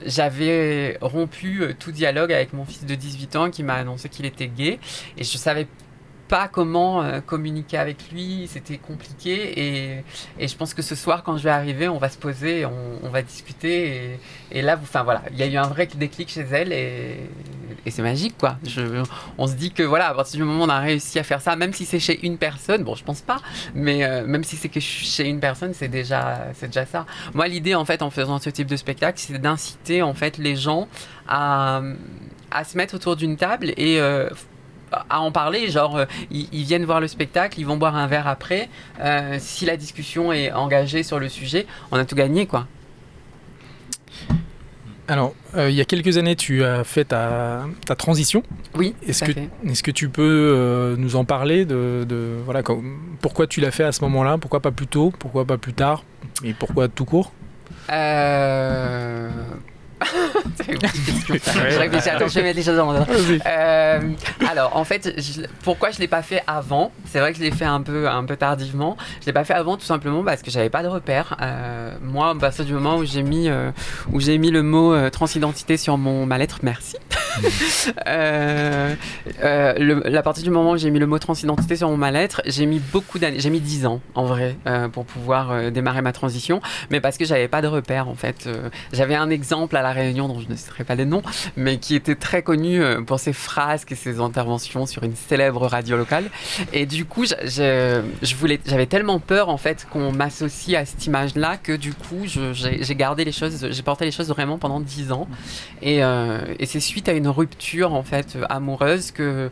j'avais rompu tout dialogue avec mon fils de 18 ans qui m'a annoncé qu'il était gay et je savais pas comment euh, communiquer avec lui, c'était compliqué et, et je pense que ce soir quand je vais arriver on va se poser, on, va discuter et, et là, enfin voilà, il y a eu un vrai déclic chez elle et, et c'est magique quoi. Je, on se dit que voilà, à partir du moment où on a réussi à faire ça, même si c'est chez une personne, bon je pense pas, mais euh, même si c'est que chez une personne, c'est déjà, c'est déjà ça. Moi l'idée en fait en faisant ce type de spectacle, c'est d'inciter en fait les gens à, à se mettre autour d'une table et euh, à en parler, genre euh, ils, ils viennent voir le spectacle, ils vont boire un verre après. Euh, si la discussion est engagée sur le sujet, on a tout gagné quoi. Alors, euh, il y a quelques années, tu as fait ta, ta transition. Oui, Est-ce que, est-ce que tu peux euh, nous en parler de, de- voilà, quand- pourquoi tu l'as fait à ce moment-là? Pourquoi pas plus tôt? Pourquoi pas plus tard? Et pourquoi tout court? Euh, C'est une petite question. je réfléchis, attends, je vais mettre les choses ordre. Euh, alors, en fait, je- pourquoi je l'ai pas fait avant? C'est vrai que je l'ai fait un peu, un peu tardivement. Je l'ai pas fait avant tout simplement parce que j'avais pas de repère. Euh, moi, à partir du moment où j'ai mis, euh, où j'ai mis le mot transidentité sur mon ma lettre, merci. [laughs] Le- à partir du moment où j'ai mis le mot transidentité sur mon ma lettre, j'ai mis beaucoup d'années, j'ai mis 10 ans en vrai pour pouvoir démarrer ma transition, mais parce que j'avais pas de repère en fait. J'avais un exemple à la Réunion dont je ne citerai pas les noms, mais qui était très connu euh, pour ses frasques et ses interventions sur une célèbre radio locale. Et du coup, j'avais tellement peur en fait qu'on m'associe à cette image-là que du coup, j'ai gardé les choses, j'ai porté les choses vraiment pendant 10 ans. Et, euh, c'est suite à une rupture en fait amoureuse que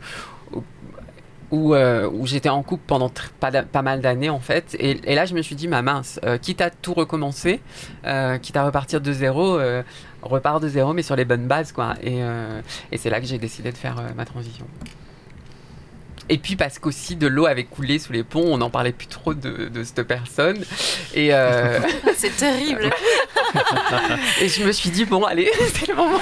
où, euh, j'étais en couple pendant pas, mal d'années en fait. Et, là, je me suis dit, ma mince, euh, quitte à tout recommencer, quitte à repartir de zéro, repars de zéro, mais sur les bonnes bases quoi. Et, euh, et c'est là que j'ai décidé de faire euh, ma transition. Et puis parce qu'aussi de l'eau avait coulé sous les ponts, on n'en parlait plus trop de, de cette personne. Et, euh, [laughs] C'est terrible. [laughs] et je me suis dit, bon, allez, [laughs] c'est le moment.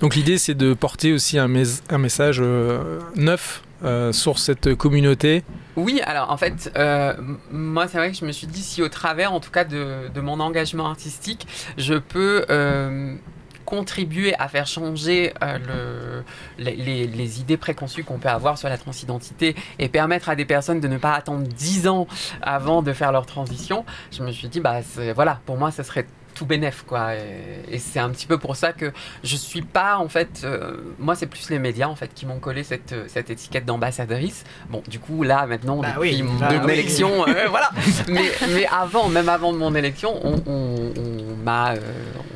Donc l'idée c'est de porter aussi un, mes- un message euh, neuf euh, sur cette communauté. Oui, alors en fait, euh, moi c'est vrai que je me suis dit si au travers en tout cas de, mon engagement artistique, je peux euh, contribuer à faire changer euh, le, les, idées préconçues qu'on peut avoir sur la transidentité et permettre à des personnes de ne pas attendre 10 ans avant de faire leur transition, je me suis dit, bah voilà, pour moi ça serait tout bénef quoi. Et, et c'est un petit peu pour ça que je suis pas en fait euh, moi c'est plus les médias en fait qui m'ont collé cette, cette étiquette d'ambassadrice. Bon du coup là maintenant Bah depuis oui, mon bah oui. élection euh, [laughs] voilà. Mais, mais avant même avant mon élection on, on- on m'a euh,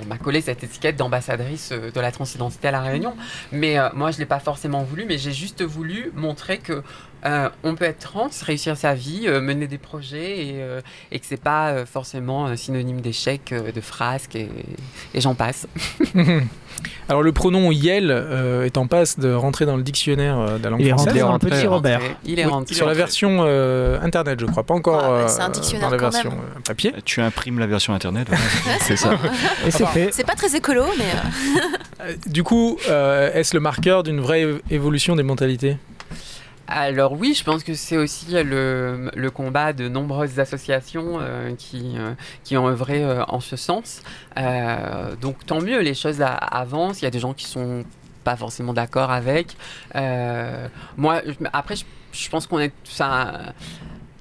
on m'a collé cette étiquette d'ambassadrice euh, de la transidentité à la Réunion. Mais euh, moi je l'ai pas forcément voulu mais j'ai juste voulu montrer que euh, on peut être trans, réussir sa vie, euh, mener des projets et, euh, et que c'est pas euh, forcément synonyme d'échec, euh, de frasques et, et j'en passe. [laughs] [laughs] Alors le pronom Yel euh, est en passe de rentrer dans le dictionnaire euh, de la langue Il est française. rentré dans le rentré, petit il est Robert. Il est Oui, rentré. sur la version euh, internet, je crois, pas encore Ah, c'est un dictionnaire dans la version même. papier. Tu imprimes la version internet. [laughs] voilà. C'est ça. Et c'est fait. C'est pas très écolo, mais Du coup, euh, est-ce le marqueur d'une vraie évolution des mentalités? Alors oui, je pense que c'est aussi le, combat de nombreuses associations euh, qui, euh, qui ont œuvré euh, en ce sens. Donc tant mieux, les choses avancent. Il y a des gens qui sont pas forcément d'accord avec. Moi, après, je, pense qu'on est.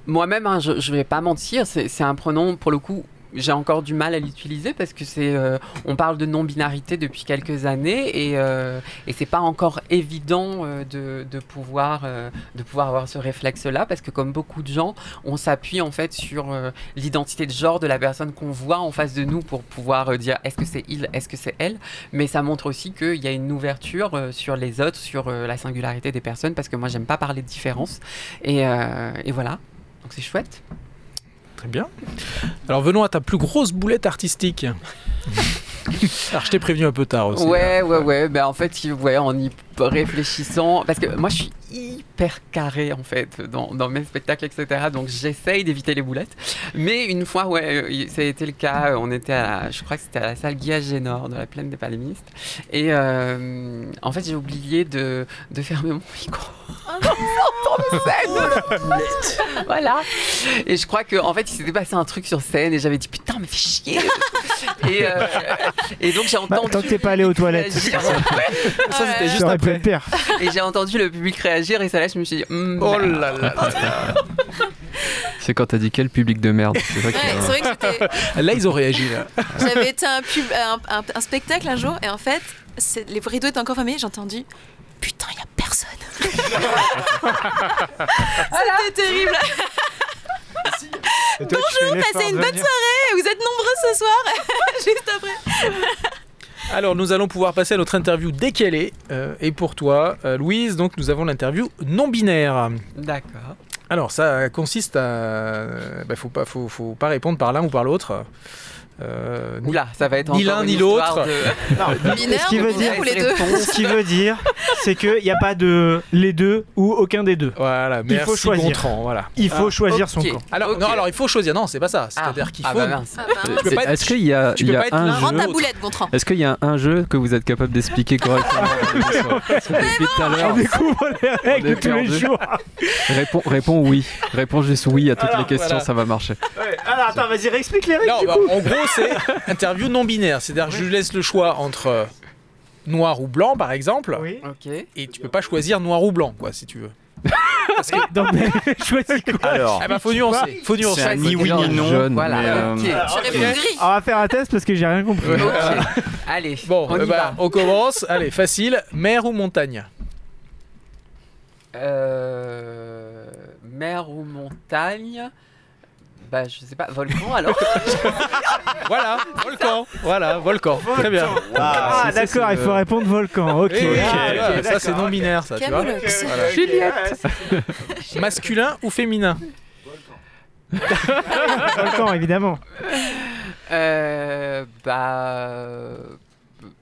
Moi-même, hein, je, je vais pas mentir, c'est un pronom pour le coup. J'ai encore du mal à l'utiliser parce que c'est, euh, on parle de non-binarité depuis quelques années et, euh, et c'est pas encore évident euh, de, pouvoir euh, de pouvoir avoir ce réflexe-là parce que comme beaucoup de gens, on s'appuie en fait sur l'identité de genre de la personne qu'on voit en face de nous pour pouvoir dire est-ce que c'est il, est-ce que c'est elle, mais ça montre aussi qu'il y a une ouverture sur les autres, sur la singularité des personnes parce que moi j'aime pas parler de différence et voilà. Donc c'est chouette. Très bien. Alors venons à ta plus grosse boulette artistique. [laughs] Alors je t'ai prévenu un peu tard aussi. Ouais, ouais, ouais. Ben, en fait, ouais, en y réfléchissant, parce que moi, je suis hyper carré en fait dans, dans mes spectacles, etc. Donc, j'essaye d'éviter les boulettes. Mais une fois, ouais, euh, ça a été le cas. On était à, je crois que c'était à la salle Guillaume Génor de la plaine des Palémistes. Et euh, en fait, j'ai oublié de, de fermer mon micro. en scène. voilà. Et je crois qu'en en fait, il s'était passé un truc sur scène et j'avais dit putain, mais fais chier. et, euh, et donc, j'ai Bah, entendu. tant que t'es pas allé aux toilettes. réagir. [laughs] Ça c'était juste Ça [laughs] Et j'ai entendu le public réagir et ça là je me suis dit Hmm, Oh là là. [laughs] C'est quand t'as dit quel public de merde. C'est ça qui ouais, m'a- c'est vrai que j'étais- [laughs] Là ils ont réagi là. j'avais été à un, pub- un, un- un spectacle un jour et en fait, c'est- les rideaux étaient encore fermés. J'ai entendu Putain, il y a personne. C'était terrible. Bonjour, Passez une bonne soirée. Vous êtes nombreux ce soir. Juste après. Alors nous allons pouvoir passer à notre interview est. Euh, et pour toi, euh, Louise, donc nous avons l'interview non binaire. D'accord. Alors ça consiste à, bah, faut pas, faut, faut pas répondre par l'un ou par l'autre. Euh, ni- Oula, ça va être Ni l'un ni l'autre. de- [laughs] ce qui veut dire- ou les deux Ce qui veut dire c'est qu'il n'y a pas de les deux ou aucun des deux. Voilà, Il faut choisir. Gontran, voilà. Il faut Ah, choisir son camp. Alors, non, alors il faut choisir. Non, c'est pas ça. C'est-à-dire qu'il Ah faut. bah. Ah bah, Est-ce qu'il y a, il y a pas être un jeu Rends ta l'autre. boulette, Gontran. Est-ce qu'il y a un jeu que vous êtes capable d'expliquer correctement [laughs] Parce que Depuis tout à l'heure, On découvre les règles est de tous les jours. réponds, réponds oui. Réponds juste oui à toutes les questions, ça va marcher. Alors attends, vas-y, réexplique les règles bah, en gros, c'est interview non binaire. C'est-à-dire, que je laisse le choix entre euh, noir ou blanc, par exemple, Oui. Ok. et tu peux pas choisir noir ou blanc, quoi, si tu veux. Donc, mais, [laughs] choisis quoi? Alors, Ah bah, faut nuancer. Faut nuancer. c'est un ni oui ni non. Jaune. Voilà. mais, euh, ok. Je réponds gris. On va faire un test parce que j'ai rien compris. Allez, Bon, on y bah, va. on commence. Allez, facile. Mer ou montagne? Euh, mer ou montagne? Bah, je sais pas. Volcan alors [laughs] Voilà, volcan. Voilà, volcan. Très bien. Ah, ça, d'accord, il le- faut répondre volcan. Ok. Eh Ah, ok, ça d'accord. c'est non binaire, ça. Tu vois Camoulox. Voilà. Juliette [laughs] Masculin ou féminin Volcan, évidemment. Euh. Bah.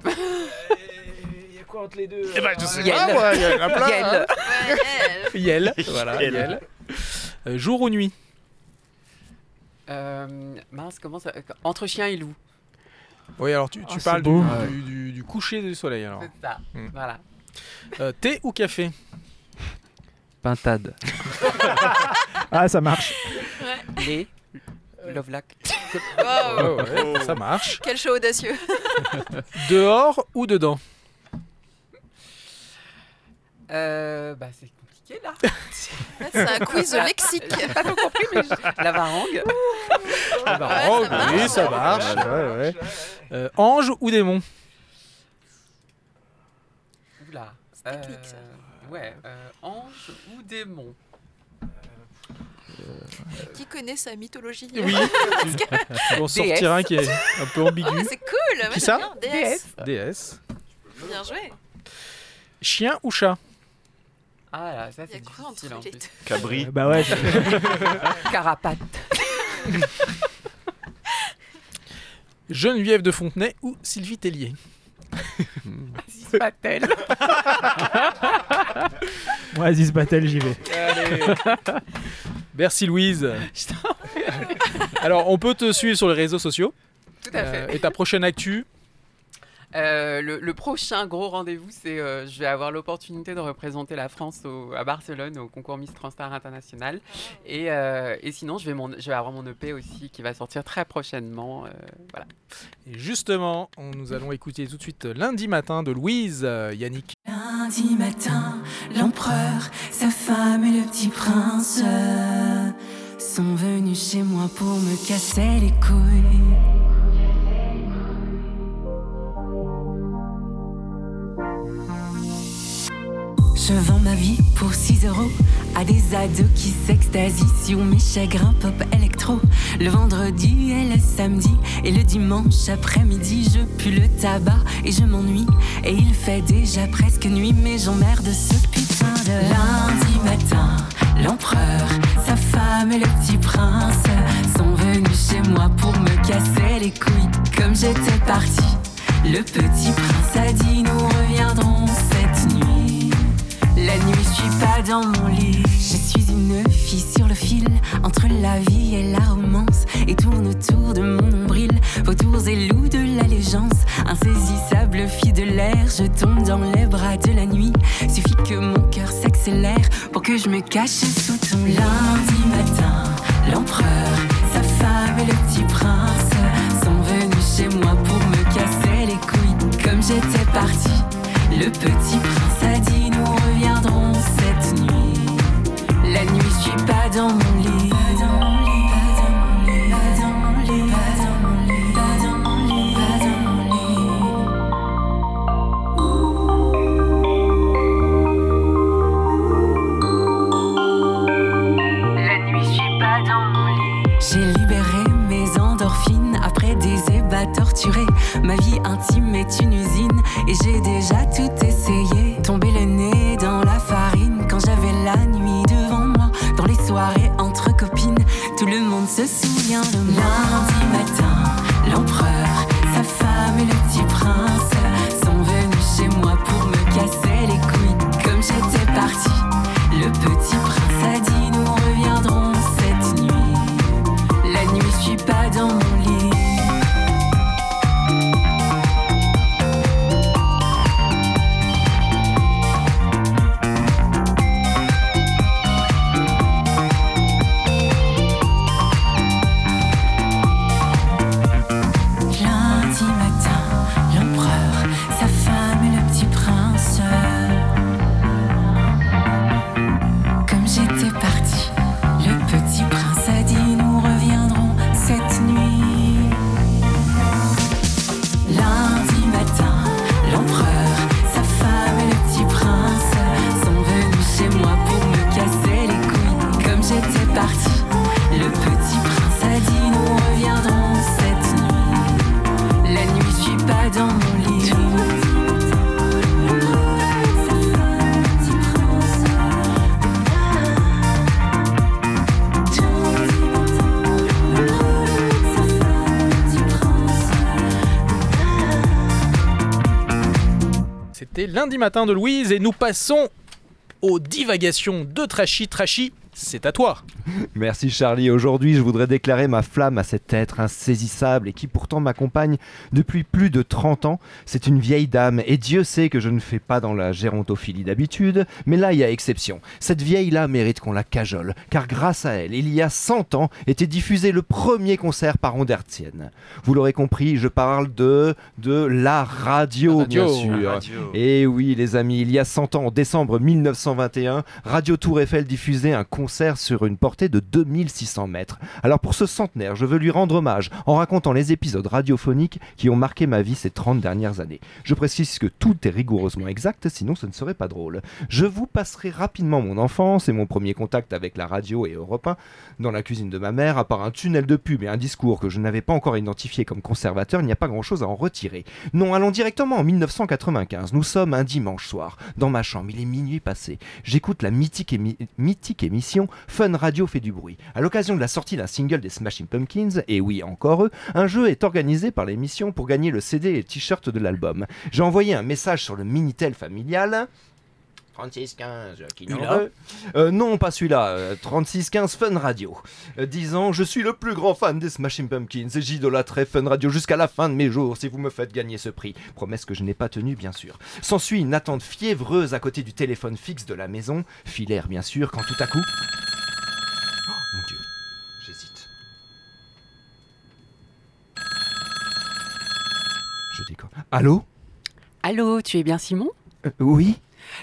Il y a quoi entre les deux Eh ben, je sais Yel. pas, moi, il y en a plein. Yel. hein. Elle. [laughs] Yel, voilà, Yel. Yel. Euh, jour ou nuit mince, comment ça Entre chien et loup. Oui, alors tu, tu Ah, parles du, beau. du- du- du coucher du soleil alors. C'est ça. Hmm. Voilà. Euh, thé ou café? Pintade. [laughs] Ah, ça marche. Les. Lovelock. Wow. Ouais, ouais, Ça marche. Quel show audacieux. [laughs] Dehors ou dedans? Euh. Bah, c'est compliqué là. [laughs] C'est un quiz lexique. J'ai pas tout compris, mais je- la varangue. Ouais, oh, ça marche. oui, ça marche. Ouais, ouais. Euh, ange ou démon? Oula. technique, ça. Euh, Ouais. euh, ange ou démon? Qui connaît sa mythologie? Oui. Tu peux en sortir un qui est un peu Oh, ambigu. c'est cool. Qui ça? DS. DS. Bien joué. Chien ou chat? Ah là, ça c'est difficile entre en les plus. deux Cabri. Bah ouais. [laughs] Carapate. [laughs] Geneviève de Fontenay ou Sylvie Tellier? C'est pas tel. Moi, Aziz Battle, j'y vais. Merci Louise. [laughs] Alors, on peut te suivre sur les réseaux sociaux. Tout à fait. Euh, et ta prochaine actu? Euh, le, le prochain gros rendez-vous, c'est euh, je vais avoir l'opportunité de représenter la France au- à Barcelone au concours Miss Transtar International. Et, euh, et sinon, je vais, mon, je vais avoir mon EP aussi qui va sortir très prochainement. euh, voilà. Et justement, on- nous allons écouter tout de suite lundi matin de Louise euh, Yannick. Lundi matin, l'empereur, sa femme et le petit prince sont venus chez moi pour me casser les couilles. Je vends ma vie pour 6 euros à des ados qui s'extasient sur mes chagrins pop électro. Le vendredi et le samedi et le dimanche après-midi, je pue le tabac et je m'ennuie. Et il fait déjà presque nuit, mais j'emmerde ce putain de lundi matin. L'empereur, sa femme et le petit prince sont venus chez moi pour me casser les couilles comme j'étais parti. Le petit prince a dit nous reviendrons. La nuit, je suis pas dans mon lit. Je suis une fille sur le fil entre la vie et la romance et tourne autour de mon nombril. Vautours et loups de l'allégeance, insaisissable fille de l'air. Je tombe dans les bras de la nuit. Suffit que mon cœur s'accélère pour que je me cache sous ton lundi matin. L'empereur, sa femme et le petit prince sont venus chez moi pour me casser les couilles comme j'étais parti. Le petit prince est une usine et j'ai déjà tout essayé. Lundi matin de Louise et nous passons aux divagations de Trashy. Trashy, c'est à toi. [laughs] Merci Charlie. Aujourd'hui, je voudrais déclarer ma flamme à cet être insaisissable et qui pourtant m'accompagne depuis plus de 30 ans. C'est une vieille dame et Dieu sait que je ne fais pas dans la gérontophilie d'habitude, mais là il y a exception. Cette vieille-là mérite qu'on la cajole, car grâce à elle, il y a 100 ans, était diffusé le premier concert par onde hertzienne. Vous l'aurez compris, je parle de de la radio, La radio. bien sûr. La radio. Et oui, les amis, il y a 100 ans, en décembre 1921, Radio Tour Eiffel diffusait un concert sur une de 2600 mètres. Alors pour ce centenaire, je veux lui rendre hommage en racontant les épisodes radiophoniques qui ont marqué ma vie ces 30 dernières années. Je précise que tout est rigoureusement exact, sinon ce ne serait pas drôle. Je vous passerai rapidement mon enfance et mon premier contact avec la radio et Europe 1 dans la cuisine de ma mère, à part un tunnel de pub et un discours que je n'avais pas encore identifié comme conservateur, il n'y a pas grand-chose à en retirer. Non, allons directement en 1995. Nous sommes un dimanche soir. Dans ma chambre, il est minuit passé. J'écoute la mythique émission Fun Radio fait du bruit. À l'occasion de la sortie d'un single des Smashing Pumpkins, et oui, encore eux, un jeu est organisé par l'émission pour gagner le CD et le t-shirt de l'album. J'ai envoyé un message sur le Minitel familial. 3615, qui n'en Celui-là veut Euh, Non, pas celui-là. euh, 3615 Fun Radio. Euh, disant Je suis le plus grand fan des Smashing Pumpkins et j'idolâtrerai Fun Radio jusqu'à la fin de mes jours si vous me faites gagner ce prix. Promesse que je n'ai pas tenue, bien sûr. S'ensuit une attente fiévreuse à côté du téléphone fixe de la maison, filaire bien sûr, quand tout à coup. Oh mon dieu, j'hésite. Je déconne. Allô Allô, tu es bien Simon Euh, Oui.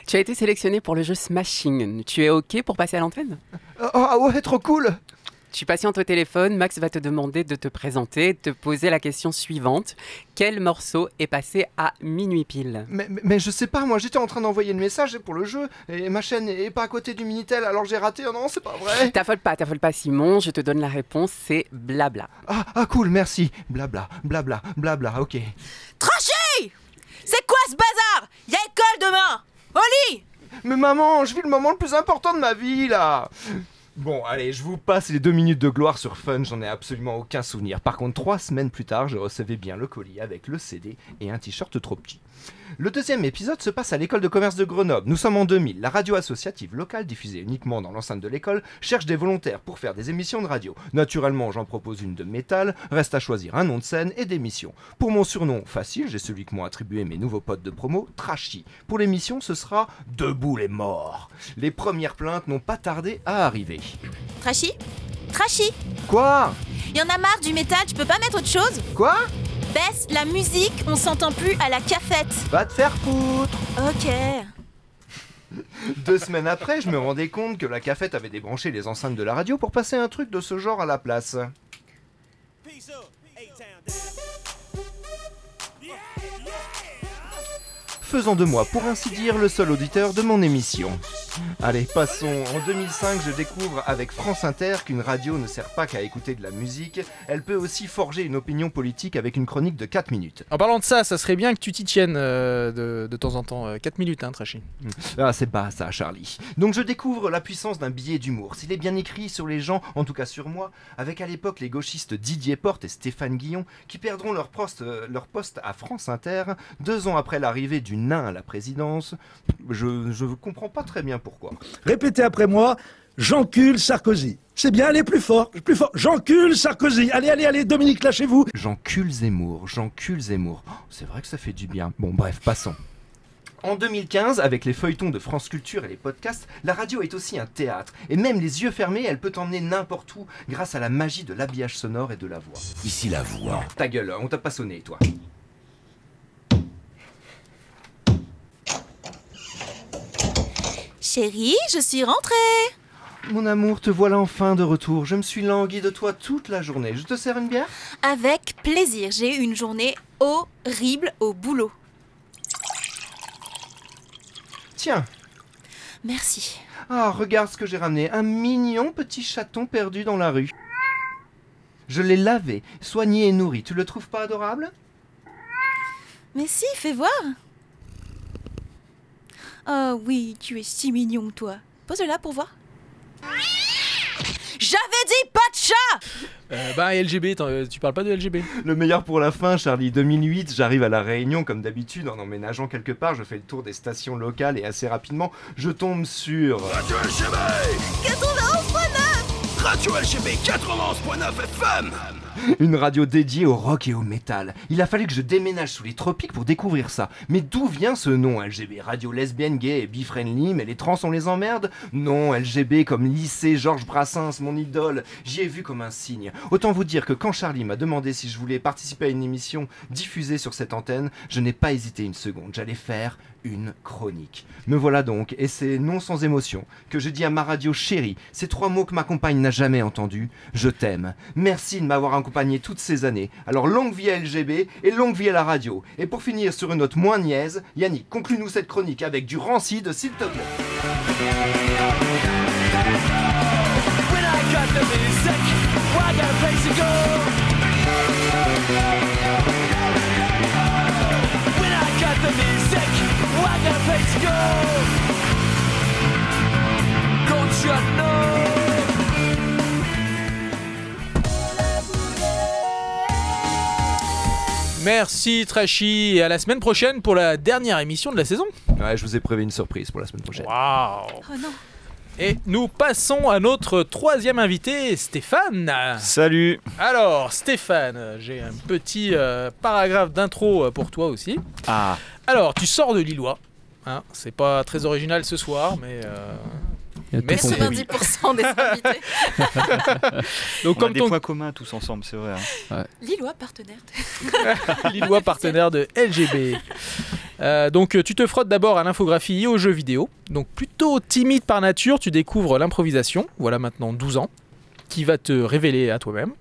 Tu as été sélectionné pour le jeu Smashing. Tu es OK pour passer à l'antenne? Oh ah ouais, trop cool Tu patientes au téléphone, Max va te demander de te présenter, de te poser la question suivante. Quel morceau est passé à minuit pile mais, mais, mais je sais pas, moi j'étais en train d'envoyer le message pour le jeu et ma chaîne est pas à côté du Minitel alors j'ai raté. Oh non, c'est pas vrai T'affole pas, t'affole pas Simon, je te donne la réponse, c'est blabla. Ah, ah cool, merci. Blabla, blabla, blabla, ok. Trashy C'est quoi ce bazar? Y a école demain Au lit Mais maman, je vis le moment le plus important de ma vie là Bon, allez, je vous passe les deux minutes de gloire sur Fun, j'en ai absolument aucun souvenir. Par contre, trois semaines plus tard, je recevais bien le colis avec le CD et un t-shirt trop petit. Le deuxième épisode se passe à l'école de commerce de Grenoble. Nous sommes en 2000. La radio associative locale, diffusée uniquement dans l'enceinte de l'école, cherche des volontaires pour faire des émissions de radio. Naturellement, j'en propose une de métal. Reste à choisir un nom de scène et d'émission. Pour mon surnom, facile, j'ai celui que m'ont attribué mes nouveaux potes de promo, Trashy. Pour l'émission, ce sera Debout les morts. Les premières plaintes n'ont pas tardé à arriver. Trashy? Trashy Quoi? Y en a marre du métal, tu peux pas mettre autre chose? Quoi? Baisse la musique, on s'entend plus à la cafette. Va te faire foutre Ok. Deux semaines après, je me rendais compte que la cafette avait débranché les enceintes de la radio pour passer un truc de ce genre à la place. Faisant de moi, pour ainsi dire, le seul auditeur de mon émission. Allez, passons. En 2005, je découvre avec France Inter qu'une radio ne sert pas qu'à écouter de la musique, elle peut aussi forger une opinion politique avec une chronique de 4 minutes. En parlant de ça, ça serait bien que tu t'y tiennes euh, de, de temps en temps. 4 minutes, hein, Trashy. Ah, c'est pas ça, Charlie. Donc je découvre la puissance d'un billet d'humour. S'il est bien écrit sur les gens, en tout cas sur moi, avec à l'époque les gauchistes Didier Porte et Stéphane Guillon, qui perdront leur poste, euh, leur poste à France Inter deux ans après l'arrivée du nain à la présidence, je, je comprends pas très bien pourquoi. Répétez après moi, j'encule Sarkozy. C'est bien, allez plus fort, plus fort. J'encule Sarkozy. Allez, allez, allez, Dominique, lâchez-vous. J'encule Zemmour, j'encule Zemmour. Oh, c'est vrai que ça fait du bien. Bon, bref, passons. En 2015, avec les feuilletons de France Culture et les podcasts, la radio est aussi un théâtre. Et même les yeux fermés, elle peut t'emmener n'importe où grâce à la magie de l'habillage sonore et de la voix. Ici la voix. Ta gueule, on t'a pas sonné, toi. Chérie, je suis rentrée. Mon amour, te voilà enfin de retour. Je me suis langui de toi toute la journée. Je te sers une bière? Avec plaisir, j'ai eu une journée horrible au boulot. Tiens. Merci. Ah, regarde ce que j'ai ramené. Un mignon petit chaton perdu dans la rue. Je l'ai lavé, soigné et nourri. Tu le trouves pas adorable? Mais si, fais voir. Oh oui, tu es si mignon, toi. Pose-le là pour voir. J'avais dit pas chat Euh, bah, LGB, euh, tu parles pas de LGB Le meilleur pour la fin, Charlie. 2008, j'arrive à La Réunion comme d'habitude en emménageant quelque part. Je fais le tour des stations locales et assez rapidement, je tombe sur. Radio LGB 91.9 Radio LGB 91.9 FM Une radio dédiée au rock et au métal. Il a fallu que je déménage sous les tropiques pour découvrir ça. Mais d'où vient ce nom LGB Radio lesbienne, gay et bi-friendly, mais les trans on les emmerde? Non, LGB comme lycée Georges Brassens, mon idole. J'y ai vu comme un signe. Autant vous dire que quand Charlie m'a demandé si je voulais participer à une émission diffusée sur cette antenne, je n'ai pas hésité une seconde. J'allais faire une chronique. Me voilà donc, et c'est non sans émotion que je dis à ma radio chérie ces trois mots que ma compagne n'a jamais entendus. Je t'aime. Merci de m'avoir accompagné toutes ces années. Alors longue vie à LGB et longue vie à la radio. Et pour finir sur une note moins niaise, Yannick, conclue-nous cette chronique avec du rancide, s'il te plaît. Well, I got a place to go. Don't you know? Merci Trashy et à la semaine prochaine pour la dernière émission de la saison. Ouais, je vous ai prévu une surprise pour la semaine prochaine. Waouh Oh non Et nous passons à notre troisième invité, Stéphane. Salut Alors Stéphane, j'ai un petit euh, paragraphe d'intro euh, pour toi aussi. Ah, Alors tu sors de Lillois. Hein, c'est pas très original ce soir, mais euh, Mais tout c'est- compris. 90% des invités. [laughs] donc on a comme des ton points communs tous ensemble, c'est vrai. hein. Lillois partenaire. Lillois partenaire de [laughs] LGB. Euh, donc euh, tu te frottes d'abord à l'infographie et aux jeux vidéo. Donc plutôt timide par nature, tu découvres l'improvisation, voilà maintenant 12 ans, qui va te révéler à toi-même.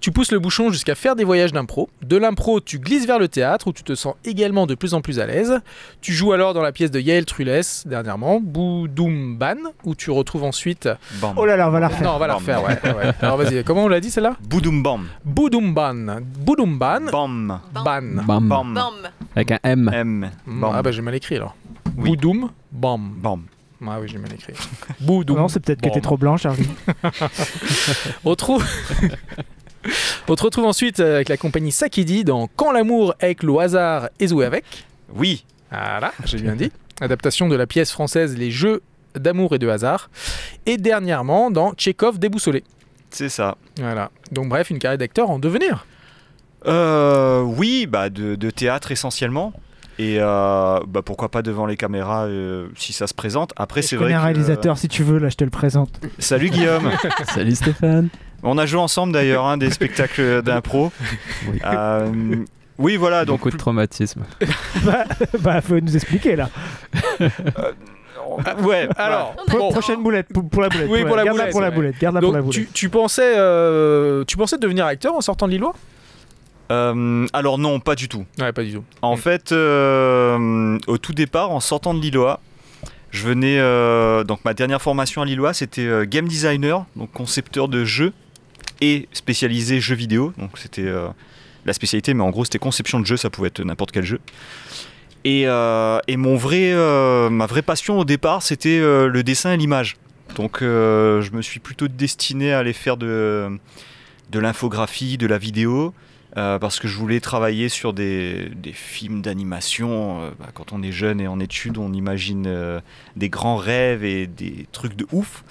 Tu pousses le bouchon jusqu'à faire des voyages d'impro. De l'impro, tu glisses vers le théâtre où tu te sens également de plus en plus à l'aise. Tu joues alors dans la pièce de Yael Trulès dernièrement, Boudoumban, où tu retrouves ensuite... Bam. Oh là là, on va la refaire. Non, on va la refaire, ouais. ouais, ouais. Alors vas-y, [laughs] comment on l'a dit celle-là? Boudoum bam. Boudoumban. Boudoumban. Bam. Ban. Bam. Bam. Bam Avec un M. M. Mm, Bam. Ah bah j'ai mal écrit alors. Oui. Boudoum, bam. Bam. Ah oui, j'ai mal écrit. Boudoum. Non, c'est peut-être que t'es trop blanc, Charlie. [laughs] On retrouve... [laughs] [laughs] On te retrouve ensuite avec la compagnie Sakidi dans Quand l'amour avec le hasard est joué avec. Oui. Voilà, j'ai bien dit. Adaptation de la pièce française Les Jeux d'amour et de hasard. Et dernièrement dans Tchekhov déboussolé. C'est ça. Voilà. Donc bref, une carrière d'acteur en devenir. Euh, oui, bah de, de théâtre essentiellement. Et euh, bah pourquoi pas devant les caméras euh, si ça se présente. Après, c'est vrai. un que- réalisateur, si tu veux, là, je te le présente. Salut Guillaume. [laughs] Salut Stéphane. On a joué ensemble d'ailleurs hein, des [laughs] spectacles d'impro. [laughs] Oui. Euh, oui, voilà. Donc Beaucoup de traumatisme. [laughs] bah, bah, faut nous expliquer, là. Euh, ouais. Alors, Pro- prochaine boulette, pour, pour la boulette. Oui, pour la Garde-la boulette, pour la ouais. boulette. Garde-la pour la donc boulette. tu, tu pensais, euh, tu pensais devenir acteur en sortant de Lillois? Euh, alors non, pas du tout. Ouais, pas du tout. En Mm. fait, euh, au tout départ, en sortant de Lillois, je venais. euh, donc ma dernière formation à Lillois, c'était euh, game designer, donc concepteur de jeux et spécialisé jeux vidéo. Donc c'était euh, la spécialité, mais en gros c'était conception de jeux, ça pouvait être n'importe quel jeu. Et, euh, et mon vrai, euh, ma vraie passion au départ, c'était le dessin et l'image. Donc je me suis plutôt destiné à aller faire de, de l'infographie, de la vidéo. Parce que je voulais travailler sur des, des films d'animation. Bah, quand on est jeune et en études, on imagine des grands rêves et des trucs de ouf.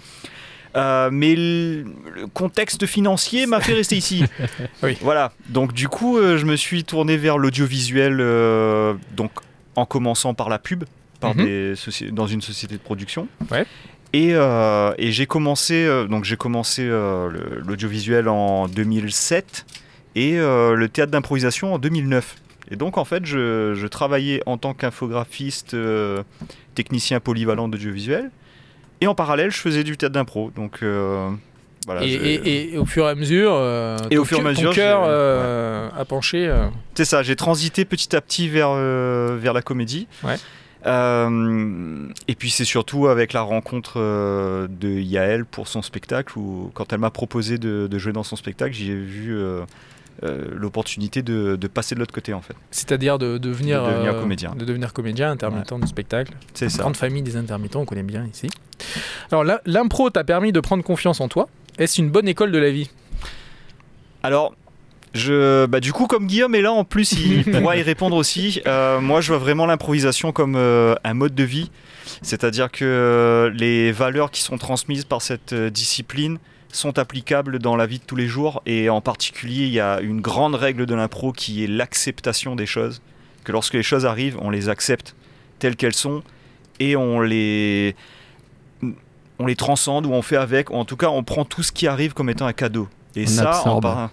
Euh, mais le, contexte financier m'a fait rester ici. [laughs] Oui. Voilà. Donc du coup, euh, je me suis tourné vers l'audiovisuel, euh, donc en commençant par la pub, par Mhm. des dans une société de production. Ouais. Et, et j'ai commencé, donc j'ai commencé l'audiovisuel en 2007 et le théâtre d'improvisation en 2009. Et donc en fait, je, je travaillais en tant qu'infographiste, technicien polyvalent d'audiovisuel, et en parallèle, je faisais du théâtre d'impro. Donc euh, voilà. et, j'ai- et- et au fur et à mesure, euh, Et au fur et à mesure, ton cœur euh, a penché. euh, C'est ça, j'ai transité petit à petit vers, euh, vers la comédie. Ouais. Et puis c'est surtout avec la rencontre de Yael pour son spectacle, où quand elle m'a proposé de, de jouer dans son spectacle, j'y ai vu euh, l'opportunité de, de passer de l'autre côté en fait. C'est-à-dire de devenir, De devenir euh, comédien. De devenir comédien, intermittent du spectacle. C'est ça. Grande famille des intermittents, on connaît bien ici. Alors l'impro t'a permis de prendre confiance en toi Est-ce une bonne école de la vie? Alors, je, bah, du coup, comme Guillaume est là, en plus, il [laughs] pourra y répondre aussi. Euh, moi, je vois vraiment l'improvisation comme euh, un mode de vie. C'est-à-dire que euh, les valeurs qui sont transmises par cette discipline sont applicables dans la vie de tous les jours. Et en particulier, il y a une grande règle de l'impro qui est l'acceptation des choses. Que lorsque les choses arrivent, on les accepte telles qu'elles sont et on les, on les transcende ou on fait avec. Ou en tout cas, on prend tout ce qui arrive comme étant un cadeau. Et On ça, en absorbe. par-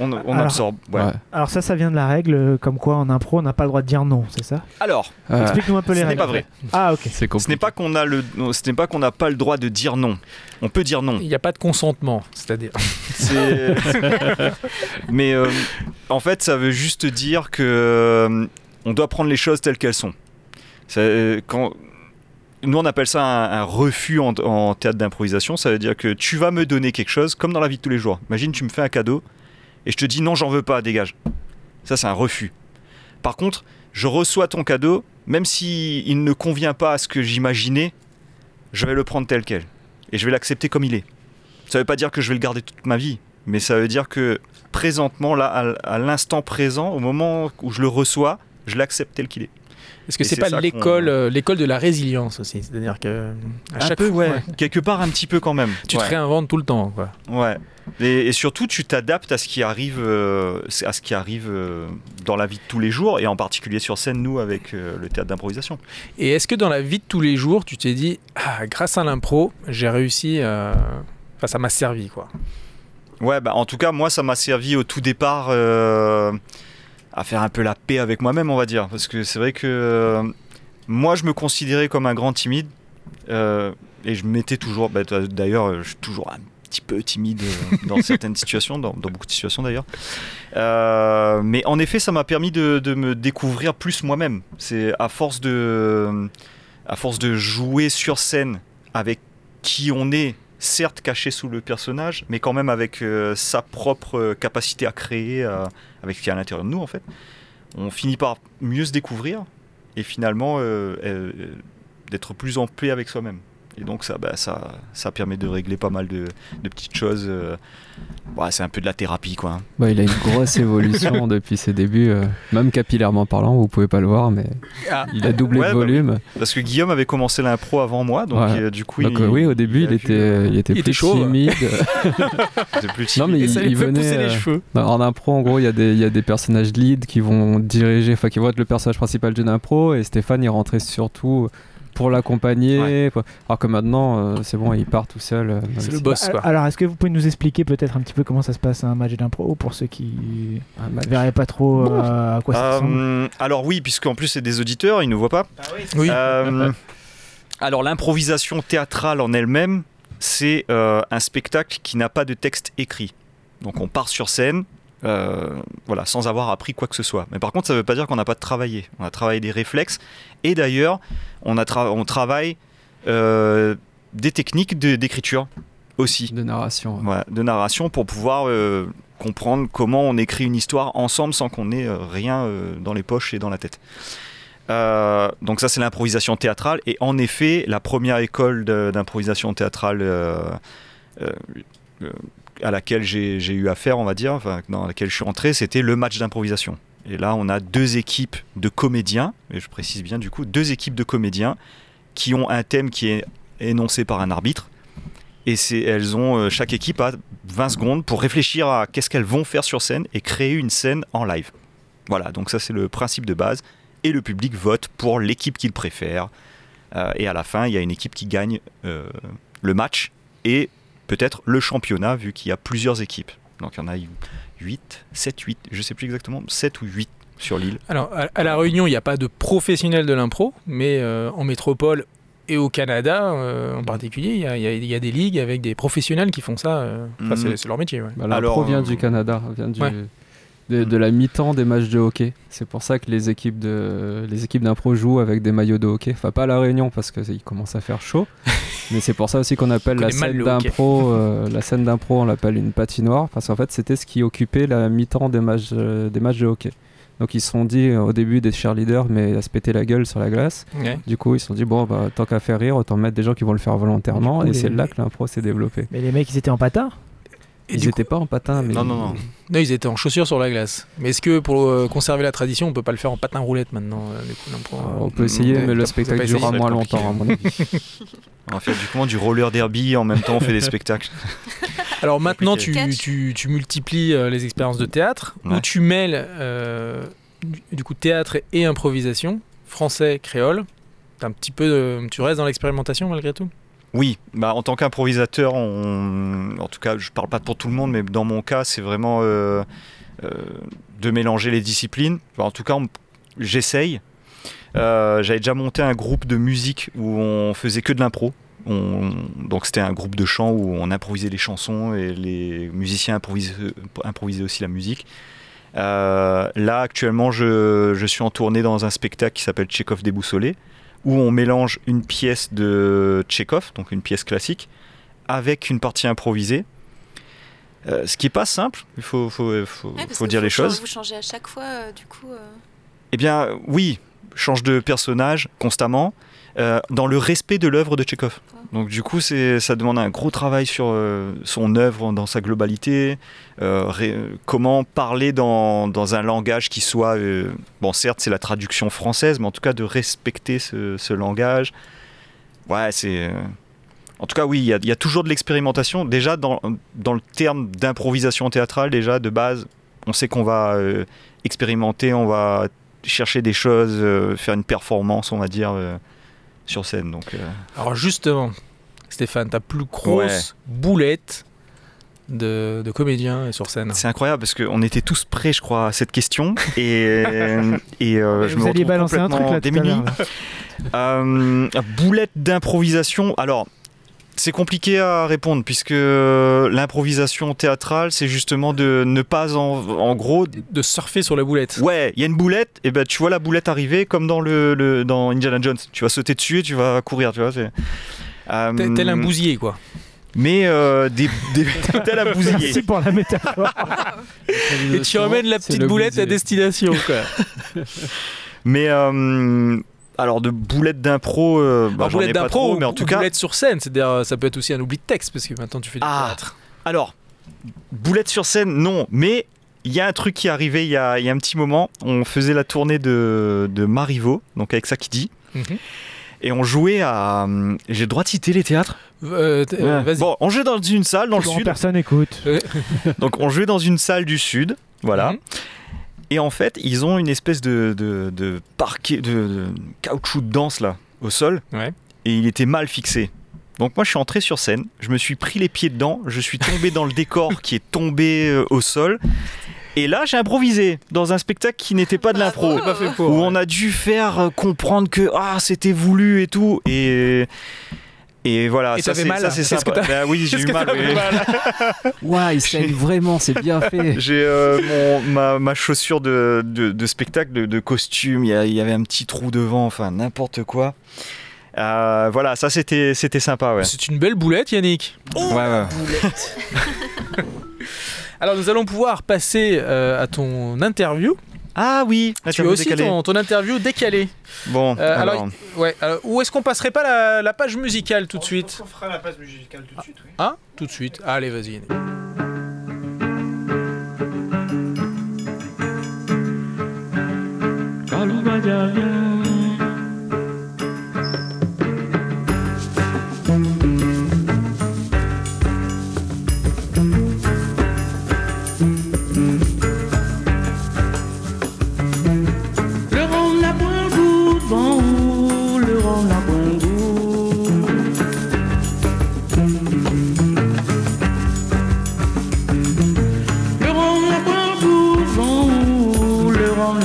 on, on Alors- absorbe. ouais. Ouais. Alors ça, ça vient de la règle, euh, comme quoi en impro, on n'a pas le droit de dire non, c'est ça Alors, Euh, Explique-nous un peu les ce n'est règles. pas vrai. Ah ok. Ce n'est pas qu'on a le, non, ce n'est pas qu'on n'a pas le droit de dire non. On peut dire non. Il n'y a pas de consentement, c'est-à-dire. C'est- [laughs] Mais euh, en fait, ça veut juste dire que euh, on doit prendre les choses telles qu'elles sont. Ça, euh, quand nous on appelle ça un, un refus en, en théâtre d'improvisation, ça veut dire que tu vas me donner quelque chose comme dans la vie de tous les jours. Imagine tu me fais un cadeau et je te dis non, j'en veux pas, dégage. Ça c'est un refus. Par contre, je reçois ton cadeau, même si il ne convient pas à ce que j'imaginais, je vais le prendre tel quel et je vais l'accepter comme il est. Ça veut pas dire que je vais le garder toute ma vie, mais ça veut dire que présentement, là, à, l'instant présent, au moment où je le reçois, je l'accepte tel qu'il est. Est-ce que c'est c'est pas l'école, euh, l'école de la résilience aussi C'est-à-dire que à Un chaque peu, fois, ouais. Quelque part, un petit peu quand même. tu ouais. te réinventes tout le temps, quoi. Ouais. Et, et surtout, tu t'adaptes à ce qui arrive, euh, à ce qui arrive euh, dans la vie de tous les jours, et en particulier sur scène, nous, avec euh, le théâtre d'improvisation. Et est-ce que dans la vie de tous les jours, tu t'es dit, ah, grâce à l'impro, j'ai réussi, enfin, ça m'a servi, quoi? Ouais, bah, en tout cas, moi, ça m'a servi au tout départ à faire un peu la paix avec moi-même, on va dire. Parce que c'est vrai que euh, moi, je me considérais comme un grand timide. euh, et je m'étais toujours, bah, d'ailleurs, je suis toujours un petit peu timide euh, dans certaines [laughs] situations, dans, dans beaucoup de situations d'ailleurs. Euh, mais en effet, ça m'a permis de, de me découvrir plus moi-même. C'est à force de, à force de jouer sur scène avec qui on est, certes caché sous le personnage, mais quand même avec euh, sa propre capacité à créer, euh, avec ce qu'il y a à l'intérieur de nous en fait. On finit par mieux se découvrir et finalement d'être plus en paix avec soi-même. Et donc ça, bah, ça, ça permet de régler pas mal de, de petites choses. euh. Ouais, c'est un peu de la thérapie quoi. hein. Bah, il a une grosse [laughs] évolution depuis ses débuts, euh, même capillairement parlant, vous pouvez pas le voir, mais Ah. il a doublé Ouais, de bah volume. Parce que Guillaume avait commencé l'impro avant moi, donc Ouais. euh, du coup Donc il, euh, oui, au début, il, euh, il était il était plus chaud, ouais. timide. [laughs] non, mais Et il, ça lui il fait venait. pousser les cheveux. non, en impro, en gros, il y, a des- il y a des personnages lead qui vont diriger, enfin qui vont être le personnage principal d'une impro, et Stéphane, il rentrait surtout pour l'accompagner. pour- Alors que maintenant, euh, c'est bon, il part tout seul. euh, C'est le si- boss, quoi. Alors, est-ce que vous pouvez nous expliquer peut-être un petit peu comment ça se passe un match d'impro pour ceux qui ne verraient pas trop euh, à quoi ça ressemble alors oui, puisqu'en plus c'est des auditeurs, ils ne voient pas. Oui. Euh, [laughs] alors l'improvisation théâtrale en elle-même, c'est euh, un spectacle qui n'a pas de texte écrit. Donc on part sur scène, euh, voilà, sans avoir appris quoi que ce soit. Mais par contre, ça ne veut pas dire qu'on n'a pas travaillé. On a travaillé des réflexes. Et d'ailleurs, on, a tra- on travaille euh, des techniques de- d'écriture aussi de narration. ouais. voilà, de narration pour pouvoir euh, comprendre comment on écrit une histoire ensemble sans qu'on ait rien dans les poches et dans la tête. Euh, donc ça c'est l'improvisation théâtrale et en effet la première école d'improvisation théâtrale euh, euh, euh, à laquelle j'ai eu affaire on va dire, enfin, dans laquelle je suis entré c'était le match d'improvisation. Et là on a deux équipes de comédiens, et je précise bien du coup, deux équipes de comédiens qui ont un thème qui est énoncé par un arbitre et elles ont euh, chaque équipe a 20 secondes pour réfléchir à qu'est-ce qu'elles vont faire sur scène et créer une scène en live. Voilà, donc ça c'est le principe de base et le public vote pour l'équipe qu'il préfère Euh, et à la fin il y a une équipe qui gagne euh, le match et peut-être le championnat vu qu'il y a plusieurs équipes. Donc il y en a 8, 7, 8, je sais plus exactement, 7 ou 8 sur l'île. Alors, à, La Réunion, il n'y a pas de professionnels de l'impro, mais euh, en métropole et au Canada euh, en particulier, il y a, il y a- il y a des ligues avec des professionnels qui font ça. euh, Mhm. c'est- leur métier. ouais. Bah, L'impro vient euh, du Canada, vient du, Ouais. de, de la mi-temps des matchs de hockey. C'est pour ça que les équipes de les équipes d'impro jouent avec des maillots de hockey. Enfin pas à la Réunion parce qu'il commence à faire chaud. Mais c'est pour ça aussi qu'on appelle la scène d'impro, euh, la scène d'impro, on l'appelle une patinoire parce qu'en fait c'était ce qui occupait la mi-temps des matchs euh, des matchs de hockey. Donc ils se sont dit euh, au début des cheerleaders, mais à se péter la gueule sur la glace. Ouais. Du coup, ils se sont dit, bon, bah, tant qu'à faire rire, autant mettre des gens qui vont le faire volontairement. Coup, et c'est là que l'impro s'est développée. Mais les mecs, ils étaient en patard Ils n'étaient pas en patin, mais. Non, non, non. Non, ils étaient en chaussures sur la glace. Mais est-ce que pour euh, conserver la tradition, on peut pas le faire en patin roulette maintenant euh, du coup, l'impro, Euh, euh, On peut essayer, Ouais, mais le spectacle durera moins longtemps, à mon avis. [laughs] On va faire du, comment, du roller derby en même temps on fait des [laughs] spectacles. Alors maintenant, tu, tu, tu multiplies euh, les expériences de théâtre, où Ouais. tu mêles euh, du, du coup théâtre et improvisation, français, créole. Un petit peu, de- tu restes dans l'expérimentation malgré tout? Oui, bah, en tant qu'improvisateur, en tout cas, je parle pas pour tout le monde, mais dans mon cas, c'est vraiment euh, euh, de mélanger les disciplines. En tout cas, j'essaye. Euh, J'avais déjà monté un groupe de musique où on faisait que de l'impro. On- donc c'était un groupe de chant où on improvisait les chansons et les musiciens improvisaient, aussi la musique. Là actuellement je, suis en tournée dans un spectacle qui s'appelle Tchekhov déboussolé où on mélange une pièce de Tchekhov, donc une pièce classique, avec une partie improvisée. Euh, ce qui est pas simple, il faut, faut, faut, Ouais, parce faut que dire les choses. Vous changez à chaque fois, euh, du coup. euh. Eh bien, oui, change de personnage constamment, dans le respect de l'œuvre de Tchekhov. Donc du coup, ça demande un gros travail sur euh, son œuvre dans sa globalité, euh, comment parler dans, un langage qui soit... euh, bon, certes, c'est la traduction française, mais en tout cas de respecter ce, langage. Ouais, c'est... en tout cas, oui, il y, a- toujours de l'expérimentation. Déjà, dans, le terme d'improvisation théâtrale, déjà, de base, on sait qu'on va expérimenter, on va chercher des choses, faire une performance, on va dire, sur scène. Donc, euh, Alors justement, Stéphane, ta plus grosse boulette de, de comédien sur scène. c'est incroyable parce qu'on était tous prêts, je crois, à cette question. Et, [laughs] et euh, je Vous me alliez retrouve balancer un truc complètement là démuni. là. Euh, boulette d'improvisation. Alors, c'est compliqué à répondre puisque l'improvisation théâtrale, c'est justement de ne pas en, en gros. De surfer sur la boulette. Ouais, il y a une boulette, et ben tu vois la boulette arriver comme dans le, le- dans Indiana Jones. Tu vas sauter dessus et tu vas courir, tu vois. c'est- Euh, Tel un bousier, quoi. Mais euh, des, des [laughs] tel un bousiller. Merci pour la métaphore. Et tu emmènes la petite le boulette à bousier. destination, quoi. [laughs] Mais euh, alors de boulettes d'impro, euh, bah, j'en ai boulette pas d'impro trop, mais en ou tout cas, boulette sur scène, c'est-à-dire euh, ça peut être aussi un oubli de texte parce que maintenant tu fais du Ah. théâtre. Alors, boulette sur scène, non, mais il y a un truc qui est arrivé il y a, il y a un petit moment. On faisait la tournée de, de Marivaux, donc avec Sakidi, Mhm. et on jouait à. hum, J'ai le droit de citer les théâtres? Euh, euh, Vas-y. Bon, on jouait dans une salle dans le sud. Personne écoute. [laughs] [laughs] Donc on jouait dans une salle du sud, voilà. Mhm. Et en fait, ils ont une espèce de, de, de parquet, de, de caoutchouc de danse là, au sol. Ouais. Et il était mal fixé. Donc moi, je suis entré sur scène, je me suis pris les pieds dedans, je suis tombé dans le décor qui est tombé euh, au sol. Et là, j'ai improvisé dans un spectacle qui n'était pas de l'impro. Où on a dû faire euh, comprendre que ah, c'était voulu et tout. Et, et voilà, Et ça c'est mal ça, c'est que sympa. t'as- Bah oui, j'ai eu que mal. oui. mal [laughs] Waouh, il saigne vraiment, c'est bien [laughs] fait. J'ai euh, mon- ma, ma chaussure de, de- de spectacle, de, de costume, il y, avait un petit trou devant, enfin n'importe quoi. Euh, voilà, ça c'était c'était sympa, ouais. C'est une belle boulette, Yannick. Ouais, ouais. [laughs] Alors nous allons pouvoir passer euh, à ton interview. Ah oui, ah, tu as aussi ton, ton interview décalée. Bon, Euh, alors, alors, Ouais. alors, où est-ce qu'on passerait pas la, la page musicale tout de suite On fera la page musicale tout de suite. oui. Hein Tout de suite. Allez, vas-y. Yannick.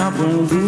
acabando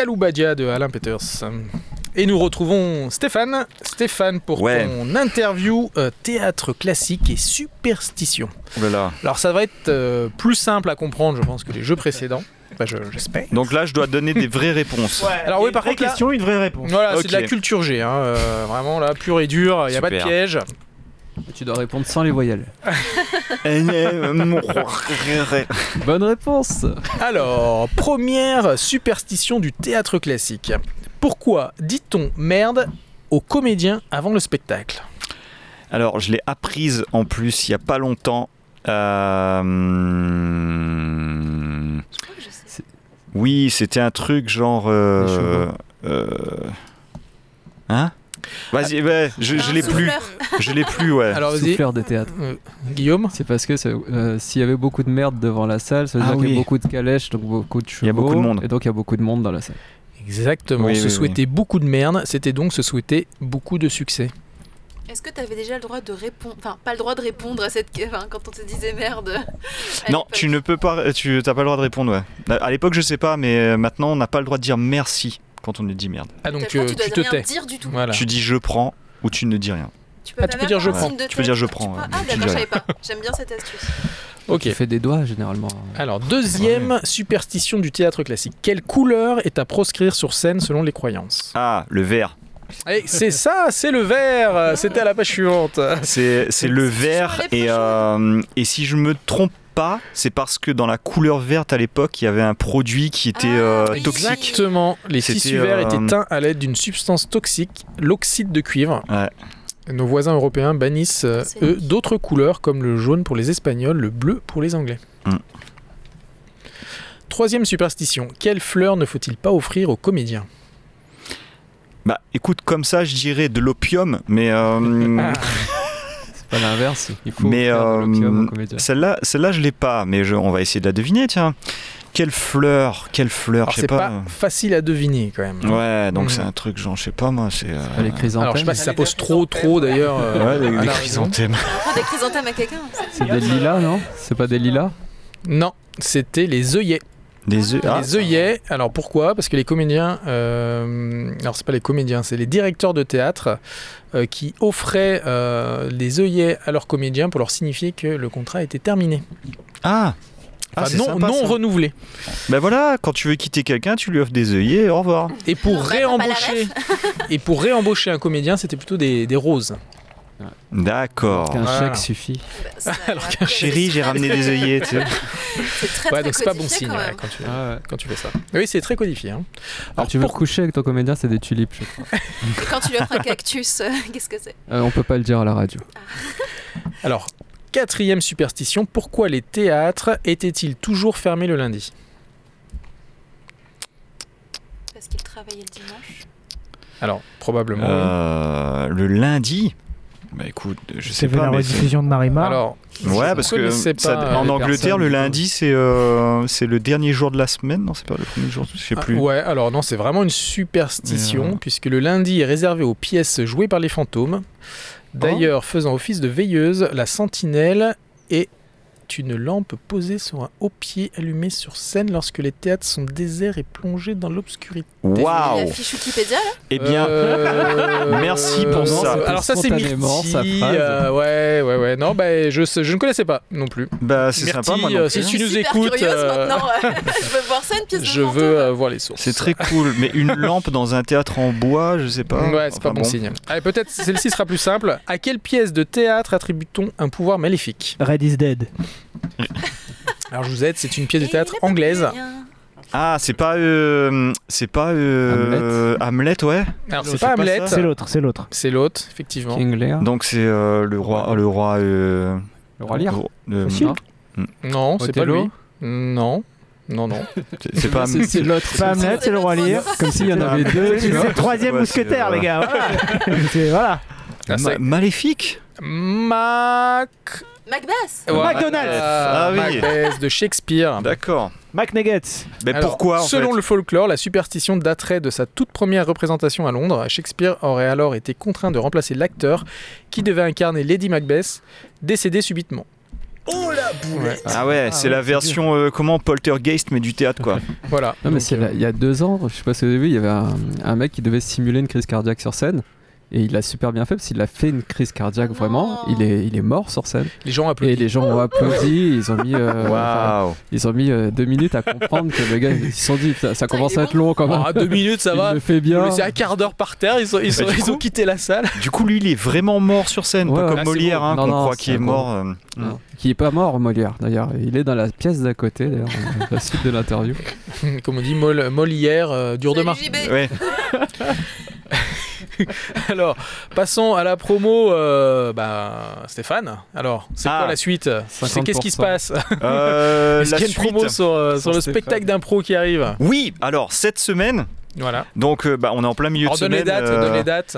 Kaloubadia de Alain Peters. Et nous retrouvons Stéphane. Stéphane pour Ouais. ton interview euh, théâtre classique et superstition. Oh là là. Alors ça va être euh, plus simple à comprendre, je pense, que les jeux précédents. Je- j'espère. Donc là, je dois donner des vraies réponses. Alors oui, par contre, là- question, une vraie réponse. Voilà, c'est de la culture G. hein, euh, vraiment, là, pur et dur, il n'y a pas de piège. Tu dois répondre sans les voyelles. [laughs] Bonne Bonne réponse Alors, première superstition du théâtre classique. Pourquoi dit-on merde aux comédiens avant le spectacle? Alors, je l'ai apprise en plus il y a pas longtemps. Euh, Oui, c'était un truc genre. euh, euh, Hein? Vas-y, ouais, je, je l'ai plus. Je l'ai plus, ouais. Alors, Souffleur de théâtre. euh, Guillaume C'est parce que euh, s'il y avait beaucoup de merde devant la salle, ça veut Ah dire qu'il y a beaucoup de calèches, donc beaucoup de chevaux. Il y a beaucoup de monde. Et donc il y a beaucoup de monde dans la salle. Exactement, Oui, se oui, souhaiter beaucoup de merde, c'était donc se souhaiter beaucoup de succès. Est-ce que tu avais déjà le droit de répondre, enfin pas le droit de répondre à cette, enfin, quand on te disait merde Non, tu ne peux pas, tu n'as pas le droit de répondre, ouais. À l'époque, je sais pas, mais euh, maintenant, on n'a pas le droit de dire merci quand on nous dit merde. Ah donc euh, tu dois tu te rien tais. dire du tout. Voilà. Tu dis je prends ou tu ne dis rien. Tu Ah, tu pas peux dire je prends. Tu peux dire je prends, peux-. Ah Tu d'accord, je savais pas. J'aime bien cette astuce. Ok. Tu fais des doigts généralement. Alors deuxième superstition du théâtre classique. Quelle couleur est à proscrire sur scène selon les croyances? Ah, le vert. Et c'est ça, c'est le vert. C'était à la page suivante. C'est c'est le vert et, euh, et si je me trompe pas, c'est parce que dans la couleur verte à l'époque, il y avait un produit qui était euh, oui. toxique. Exactement. Les tissus verts euh, étaient teints à l'aide d'une substance toxique, l'oxyde de cuivre. Ouais. Nos voisins européens bannissent, euh, eux, d'autres couleurs comme le jaune pour les Espagnols, le bleu pour les Anglais. Mm. Troisième superstition. Quelle fleur ne faut-il pas offrir aux comédiens? Bah écoute, comme ça, je dirais de l'opium, mais euh, [laughs] [laughs] pas l'inverse. Il faut Mais, euh, celle-là, celle-là, je l'ai pas, mais je- on va essayer de la deviner, tiens. Quelle fleur, quelle fleur, je sais c'est pas. pas facile à deviner quand même. Ouais, donc c'est un truc, genre, je sais pas moi, c'est. euh, Ah, Les chrysanthèmes. Alors je sais pas si ça pose trop trop d'ailleurs. euh, Ouais, la raison. chrysanthèmes. On des chrysanthèmes à quelqu'un. C'est des lilas, non? C'est pas des lilas? Non, c'était les œillets. Des œufs. Ah, les œillets, alors pourquoi? Parce que les comédiens, euh, alors c'est pas les comédiens, c'est les directeurs de théâtre euh, qui offraient euh, les œillets à leurs comédiens pour leur signifier que le contrat était terminé. Ah, Ah, Enfin, non, sympa, non ça. renouvelé. Ben voilà, quand tu veux quitter quelqu'un, tu lui offres des œillets, au revoir. Et pour bah, réembaucher, et pour réembaucher un comédien, c'était plutôt des, des roses. D'accord. Qu'un Voilà. [laughs] chèque suffit. Alors qu'un Chérie, j'ai ramené des œillets, tu sais. C'est très, Ouais, très donc c'est pas bon signe quand ouais, même. quand, tu, Ah ouais. quand tu fais ça. Oui, c'est très codifié. hein. Alors, tu veux pour- coucher avec ton comédien, c'est des tulipes, je crois. Et [laughs] quand tu lui offres un cactus, euh, [laughs] qu'est-ce que c'est? Euh, on peut pas le dire à la radio. Alors, quatrième superstition, pourquoi les théâtres étaient-ils toujours fermés le lundi? Parce qu'il travaillait le dimanche. Alors, probablement. oui. Euh, le lundi? Bah écoute, je sais pas. la rediffusion de Marimar. Alors, Ouais, parce que ça- pas, en euh, Angleterre, le lundi, c'est euh, c'est le dernier jour de la semaine. Non, c'est pas le premier jour, je sais Ah, plus. ouais, alors non, c'est vraiment une superstition, euh, puisque le lundi est réservé aux pièces jouées par les fantômes. D'ailleurs, faisant office de veilleuse, la sentinelle est une lampe posée sur un haut pied allumé sur scène lorsque les théâtres sont déserts et plongés dans l'obscurité. Waouh fiche Wikipédia, là? Eh bien, Euh, merci pour non, ça. Alors ça c'est phrase. euh, ouais, ouais, ouais. Non, bah, je, je ne connaissais pas non plus. bah c'est sympa, moi non euh, plus. si tu nous super écoutes, euh, maintenant. [laughs] je veux voir ça, une pièce de je fantôme. veux euh, voir les sources. C'est très cool, mais une [laughs] lampe dans un théâtre en bois, je sais pas. Ouais, c'est Enfin, pas bon, signe. Allez, peut-être celle-ci sera plus simple. À quelle pièce de théâtre attribue-t-on un pouvoir maléfique? Red is dead. [laughs] Alors je vous aide, c'est une pièce de théâtre anglaise. Ah, c'est pas. euh, c'est pas. euh, Hamlet. ouais. Alors c'est pas Hamlet. C'est l'autre, c'est l'autre. c'est l'autre, effectivement. King Lear, Donc c'est euh, le roi. Le roi. euh, le roi Lear. euh, Facile. Non. Non, c'est pas lui. Non, non, non. [laughs] c'est- pas. C'est c'est l'autre. C'est pas Hamlet, c'est le roi Lear. Comme s'il y en avait deux, C'est le troisième mousquetaire, les gars. [laughs] Voilà. Ah, maléfique Mac. Macbeth Voilà. McDonald's. Ah oui. Macbeth de Shakespeare. D'accord. McNuggets. Mais Alors, pourquoi en Selon fait le folklore, la superstition daterait de sa toute première représentation à Londres. Shakespeare aurait alors été contraint de remplacer l'acteur qui devait incarner Lady Macbeth, décédé subitement. Ouais, Ah ouais, c'est la version euh, comment poltergeist mais du théâtre quoi. [laughs] voilà. Non, mais Donc, c'est euh, là- il y a deux ans, je sais pas si vous avez vu, il y avait un, un mec qui devait simuler une crise cardiaque sur scène. Et il a super bien fait parce qu'il a fait une crise cardiaque Non. vraiment. Il est, il est mort sur scène. les gens Et applaudissent. les gens ont applaudi. Ils ont mis, euh, enfin, Waouh. ils ont mis euh, deux minutes à comprendre que le gars, ils se sont dit, ça, ça commence à être long quand même. Ah, deux minutes, ça il va. le fait bien. Mais c'est un quart d'heure par terre, ils, sont- ils, sont- Bah, ils ont quitté la salle. Du coup lui il est vraiment mort sur scène, Ouais, pas comme Ah, Molière beau. hein, Non, qu'on non, croit qu'il est mort. euh, Non, Qui est pas mort, Molière d'ailleurs. Il est dans la pièce d'à côté, d'ailleurs, la suite de l'interview. [laughs] Comme on dit, Mol- Molière, dur de. Ouais. [laughs] [laughs] Alors, passons à la promo. euh, bah, Stéphane, alors, c'est Ah. quoi la suite? C'est qu'est-ce qui se 50%. passe [laughs] Euh, Est-ce la qu'il y a une promo sur, euh, sur Sur le Stéphane. spectacle d'impro qui arrive? Oui, alors cette semaine, Voilà. donc euh, bah, on est en plein milieu Alors, de donne les dates, euh, donne les dates.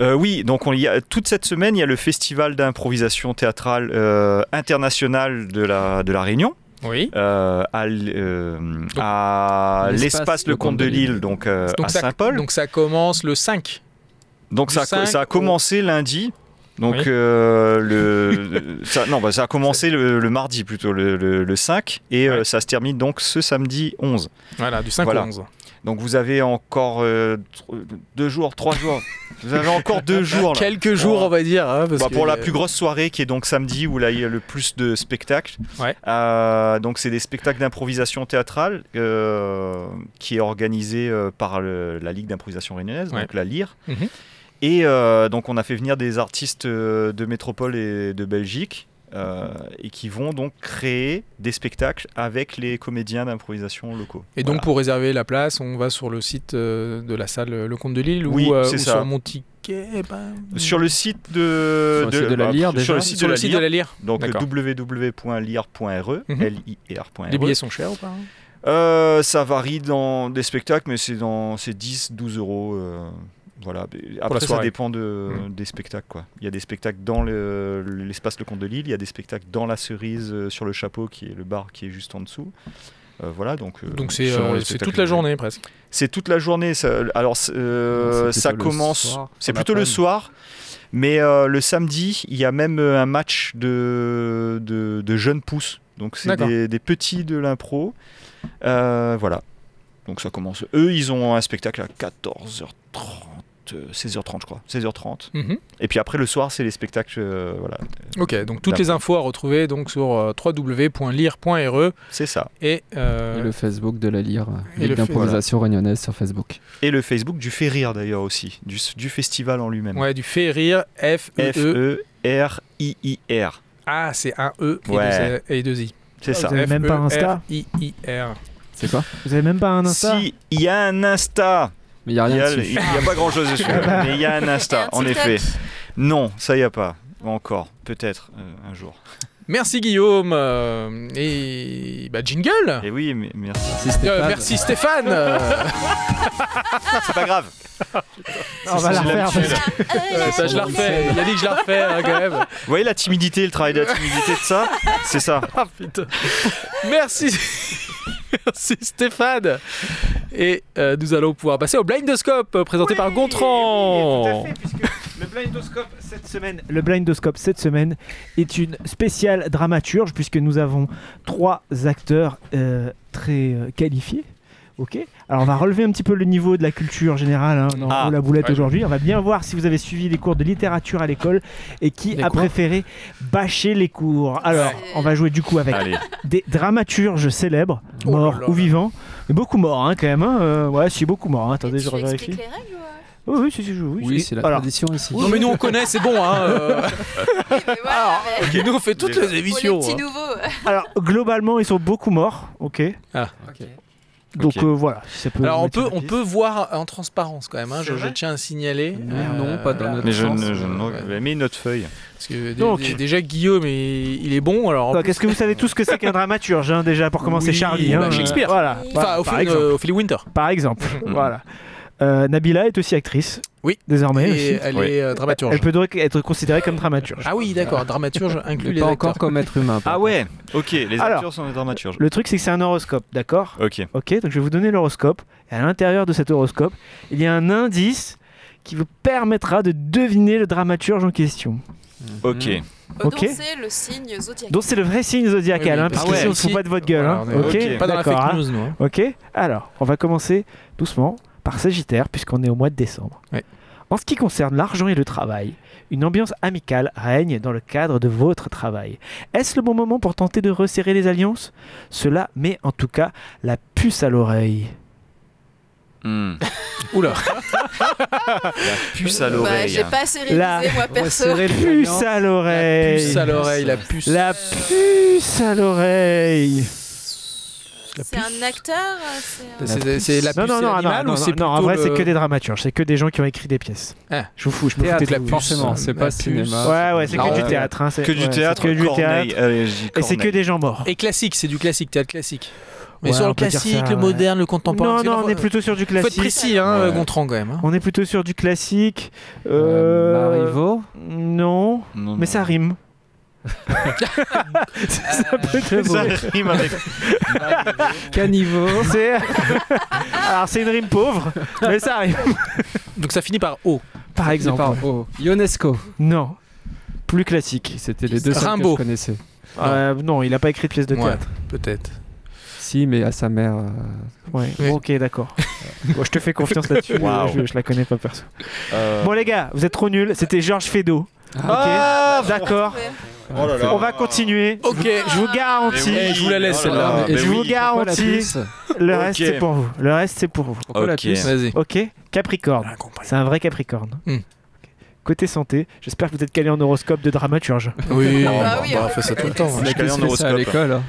Euh, oui, donc on y a, toute cette semaine, il y a le festival d'improvisation théâtrale euh, international de la, de la Réunion. Oui. euh, à, euh, L'espace Le Comte de Lille, donc euh, Donc à Saint-Paul. Donc, donc ça commence le 5. Ça, cinq ça a commencé lundi. Donc Oui. euh, le, [laughs] ça, non, bah, ça a commencé le, le mardi plutôt, le, le- le 5, et euh, ça se termine donc ce samedi 11. Voilà, du 5 Voilà. au 11. Donc vous avez encore euh, deux jours, trois jours. Vous avez encore deux [laughs] jours. Là. Quelques jours, on va dire. hein, parce Bah, que- pour la plus grosse soirée qui est donc samedi où là il y a le plus de spectacles. Ouais. Euh, donc c'est des spectacles d'improvisation théâtrale qui est organisé par la Ligue d'improvisation réunionnaise, Ouais. donc la LIR. Mhm. Et euh, donc on a fait venir des artistes euh, de métropole et de Belgique. euh, et qui vont donc créer des spectacles avec les comédiens d'improvisation locaux. Et donc Voilà. pour réserver la place, on va sur le site euh, de la salle Le Comte de Lille Oui, ou, euh, c'est ou ça. sur mon ticket. ben, Sur le site de, Sur le site de la bah, Lyre, sur le site sur de le la site Lyre. de la Lyre. Donc www.lire.re, Mhm. L-I-R.re. Les billets sont chers ou pas Euh, ça varie dans des spectacles, mais c'est dans c'est 10, 12 euros. Voilà. Après, ça dépend de, Mhm. des spectacles. Quoi. Il y a des spectacles dans le- l'espace Le Comte de Lille, il y a des spectacles dans la cerise euh, sur le chapeau, qui est le bar qui est juste en dessous. Euh, voilà, donc. euh, Donc c'est toute la journée presque. c'est toute la journée. Ça, alors, Non, ça commence. C'est plutôt le soir. Mais euh, le samedi, il y a même un match de, de, de jeunes pousses. Donc, c'est des, des petits de l'impro. Euh, voilà. Donc, ça commence. Eux, ils ont un spectacle à 14h30. Euh, 16h30 je crois, 16h30. Mhm. Et puis après le soir c'est les spectacles, euh, voilà, Ok, donc toutes les infos à retrouver donc sur euh, www.lire.re c'est ça. et, euh, Et le Facebook de la Lyre, et d'improvisation réunionnaise sur Facebook. Et le Facebook du Fait Rire d'ailleurs aussi, du, du festival en lui-même. ouais, du fait rire F E E. F-E-R-I-I-R. Ah, c'est un E et, Ouais. deux, et deux I. C'est ça. Vous avez même pas Insta I I R. C'est quoi? Vous avez même pas un Insta? Si, il y a un Insta. Mais il n'y a rien y a, dessus. il y a pas grand chose dessus, [laughs] mais il y a un Insta, en effet. Non, ça y a pas. Encore, peut-être euh, un jour. [laughs] Merci Guillaume euh, et bah jingle. Et oui, mais merci. Merci Stéphane. Euh, merci Stéphane. [laughs] C'est pas grave. On va la refaire. ça je la refais. Il a dit que je la refais hein, quand même. Vous voyez la timidité, le travail de la timidité de ça? C'est ça. Ah putain. Merci. Merci Stéphane. Et euh, nous allons pouvoir passer au blindoscope euh, présenté par Gontran. Oui, tout à fait, puisque le blindoscope cette semaine, le blindoscope cette semaine est une spéciale dramaturge puisque nous avons trois acteurs euh, très qualifiés. Ok. Alors on va relever un petit peu le niveau de la culture générale hein, dans Ah, la boulette ouais. aujourd'hui. On va bien voir si vous avez suivi les cours de littérature à l'école et qui Les a préféré bâcher les cours. Alors on va jouer du coup avec Allez. des dramaturges célèbres, Oh morts là ou vivants, mais beaucoup morts hein, quand même. hein. Euh, ouais, si beaucoup morts. hein. Attendez, je revérifie. les. Oui, oui, si, si, je- oui. Oui, c'est la Alors, tradition ici. Non mais nous on connaît, c'est bon. Hein, euh. [laughs] Mais voilà, mais nous on fait toutes les pour les émissions. petits hein. nouveaux. Alors, globalement, ils sont beaucoup morts, ok Ok. Donc euh, voilà, si ça peut Alors on peut, on peut voir en transparence quand même. Hein, je, tiens à signaler. Non, non, pas dans notre Mais je sens. ne. Je ne- Mais une autre feuille. Parce que Donc. dé- déjà Guillaume il, il est bon. Alors en Donc, plus- Est-ce que vous savez tout ce que c'est qu'un dramaturge hein, déjà pour commencer Oui, Charlie bah, hein, Shakespeare. Voilà, enfin, par, Ophélie, exemple. euh, Ophélie Winter. par exemple. [laughs] voilà. Euh, Nabila est aussi actrice. Oui. Désormais Et aussi. elle Oui. est euh, dramaturge. Elle peut donc être considérée comme dramaturge. Ah oui, d'accord. Dramaturge inclut les pas acteurs. encore comme être humain. Ah ouais Ok, les Alors. acteurs sont des dramaturges. Le truc, c'est que c'est un horoscope, d'accord Ok. Ok, donc je vais vous donner l'horoscope. Et à l'intérieur de cet horoscope, il y a un indice qui vous permettra de deviner le dramaturge en question. Ok. Mhm. Ok. Donc c'est le signe zodiacal. Donc c'est le vrai signe zodiacal, Oui, oui, hein, parce parce que que si on se fout pas de votre gueule. Voilà, hein, ok, ok. Pas dans la fake hein. news, hein. Ok, alors on va commencer doucement par Sagittaire, puisqu'on est au mois de décembre. En ce qui concerne l'argent et le travail, une ambiance amicale règne dans le cadre de votre travail. Est-ce le bon moment pour tenter de resserrer les alliances? Cela met en tout cas la puce à l'oreille. Hmm. [laughs] Oula. La puce à Bah, l'oreille. j'ai pas assez révisé La- moi perso. Les Puce à l'oreille Puce à l'oreille, la puce. La puce à l'oreille C'est un acteur euh, c'est la puce Non, non, non, non, ou non, c'est non, en vrai, c'est que des dramaturges, c'est que des gens qui ont écrit des pièces. Ah. Je vous fous, je me foutais de la forcément, c'est pas cinéma. Ouais, ouais, c'est Non, que du ouais. théâtre. hein, c'est- Que du ouais, théâtre, que du théâtre. Et c'est que des gens morts. Et classique, c'est du classique, théâtre classique. Mais Ouais, sur le classique, ça, le ouais. moderne, le contemporain. Non, non, on est plutôt sur du Faut être classique. précis, hein, Ouais. Gontran, quand même. hein. On est plutôt sur du classique. Euh, Euh... Marivaux. Non, Non, mais non. ça rime. Ça, ça peut te Ça rime avec. Caniveau. C'est- Alors c'est une rime pauvre, mais ça rime. Donc ça finit par O. Par exemple. Par- oh, Ionesco. Non. Plus classique. C'était les deux seuls que je connaissais. Euh, non, il a pas écrit de pièce de Ouais. théâtre. Peut-être. Si, mais à sa mère. euh, Ouais. Oui. Ok, d'accord. Bon, je te fais confiance [laughs] là-dessus. Je, je la connais pas perso. Euh, Bon les gars, vous êtes trop nuls. C'était Georges Feydeau. Ah, ok, d'accord. Oh là là. On va continuer. Ok. Je vous garantis. Eh, je vous la laisse Oh là celle-là. je vous garantis. Le reste c'est pour vous. Le reste c'est pour vous. Ok. puce Vas-y. Ok. Capricorne. Ah. C'est un vrai Capricorne. Hmm. Côté santé, j'espère que vous êtes calé en horoscope de dramaturge. [laughs] Oui, Bah bah, oui, bah, hein. on fait ça tout le temps. On hein. calé en à l'école. hein.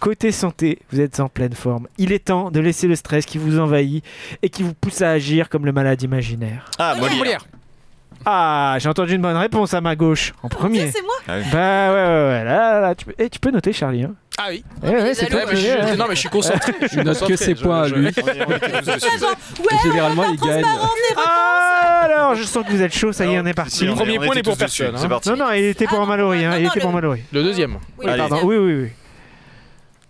Côté santé, vous êtes en pleine forme. Il est temps de laisser le stress qui vous envahit et qui vous pousse à agir comme le malade imaginaire. Ah, Molière. Molière. Ah, j'ai entendu une bonne réponse à ma gauche, en premier. C'est moi. Ah. Bah ouais, ouais, ouais. Là, là, là, tu, peux... eh, tu peux noter, Charlie. Hein. Ah oui. Eh ouais, c'est toi Ouais, jaloux, mais qui- je- ouais. Non, mais je suis concentré. Je suis note que concentré, ses je- points à je- lui. On est- on était tous dessus. Et généralement, il gagne. Ah, alors, je sens que vous êtes chaud, ça y est, on est parti. Est- Premier on point n'est pour tous dessus. personne, hein. C'est parti. Non, non, il était pour Ah, un Mallory, hein. non, il non, était pour le- Mallory. Le deuxième. Oui, Allez. Pardon, oui, oui, oui.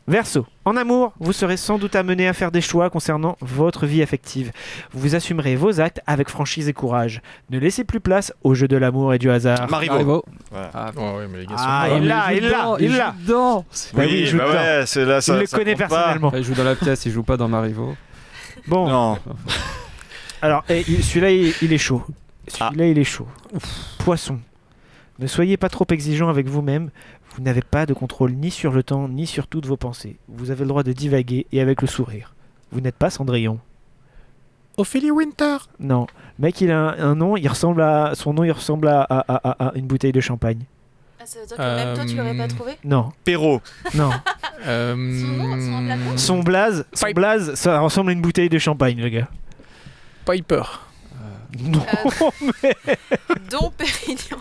Verso, en amour, vous serez sans doute amené à faire des choix concernant votre vie affective. Vous assumerez vos actes avec franchise et courage. Ne laissez plus place au jeu de l'amour et du hasard. Marivaux. Voilà. Ah, Ouais, ouais, mais les gars sont Ah, il l'a, il l'a, il l'a. dedans. Bah oui, il joue bah dedans. ouais, c'est là, ça, il le ça connaît compte pas. personnellement. Enfin, il joue dans la pièce, il joue pas dans Marivaux. Bon, Non. alors, eh, il- celui-là, il, il est chaud. Ah. Celui-là, il est chaud. Poisson. Ne soyez pas trop exigeant avec vous-même. Vous n'avez pas de contrôle ni sur le temps, ni sur toutes vos pensées. Vous avez le droit de divaguer et avec le sourire. Vous n'êtes pas Cendrillon. Ophélie Winter. Non. Mec, il a un, un nom, il ressemble à. Son nom, il ressemble à, à- à- à une bouteille de champagne. Ah, ça veut dire que même toi, tu l'aurais pas Euh, trouvé? Non, Perrault. non. [laughs] Euh, nom, son emplacement Son blaze, son blaze, ça ressemble à une bouteille de champagne, le gars. Piper. Non, mais. Dom Pérignon.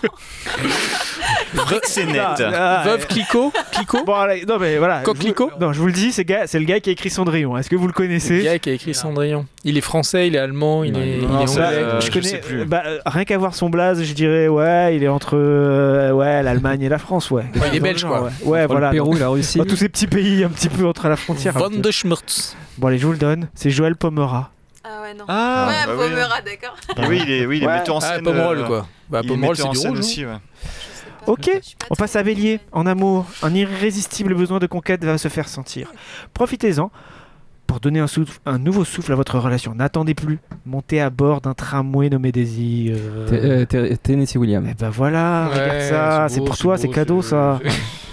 Frexenet. Ah, Veuve euh, Clicquot. Clicquot. Bon, allez, non, mais voilà. Coquelicot je vous- Non, je vous le dis, c'est c'est le gars qui a écrit Cendrillon. Est-ce que vous le Le connaissez gars qui a écrit Cendrillon. Il est français, il est allemand, il Non, est, non, il est c'est- anglais. euh, je je connais. sais plus. bah, euh, rien qu'à voir son blaze, je dirais, ouais, il est entre euh, ouais, l'Allemagne et la France, ouais. il est le belge, quoi. Ouais, voilà. Le Pérou donc, la Russie. [laughs] tous ces petits pays un petit peu entre la frontière. Von de Schmurtz. Bon, allez, je vous le donne. C'est Joël Pomera. Ah ouais, non. Ah, ouais, bah oui. Pomera, d'accord. Et oui, il est, oui, il est Ouais. metteur en Ah, scène. Pomerol, euh, quoi. Bah, il est Pomerol, c'est metteur en du scène rouge. aussi, ouais. Ok, on passe à Bélier. En amour, un irrésistible besoin de conquête va se faire sentir. Profitez-en pour donner un, souffle- un nouveau souffle à votre relation. N'attendez plus. Montez à bord d'un tramway nommé Désir. T- euh, T- Tennessee Williams. Eh ben voilà, Ouais, regarde ça. c'est pour toi, c'est cadeau ça. [laughs]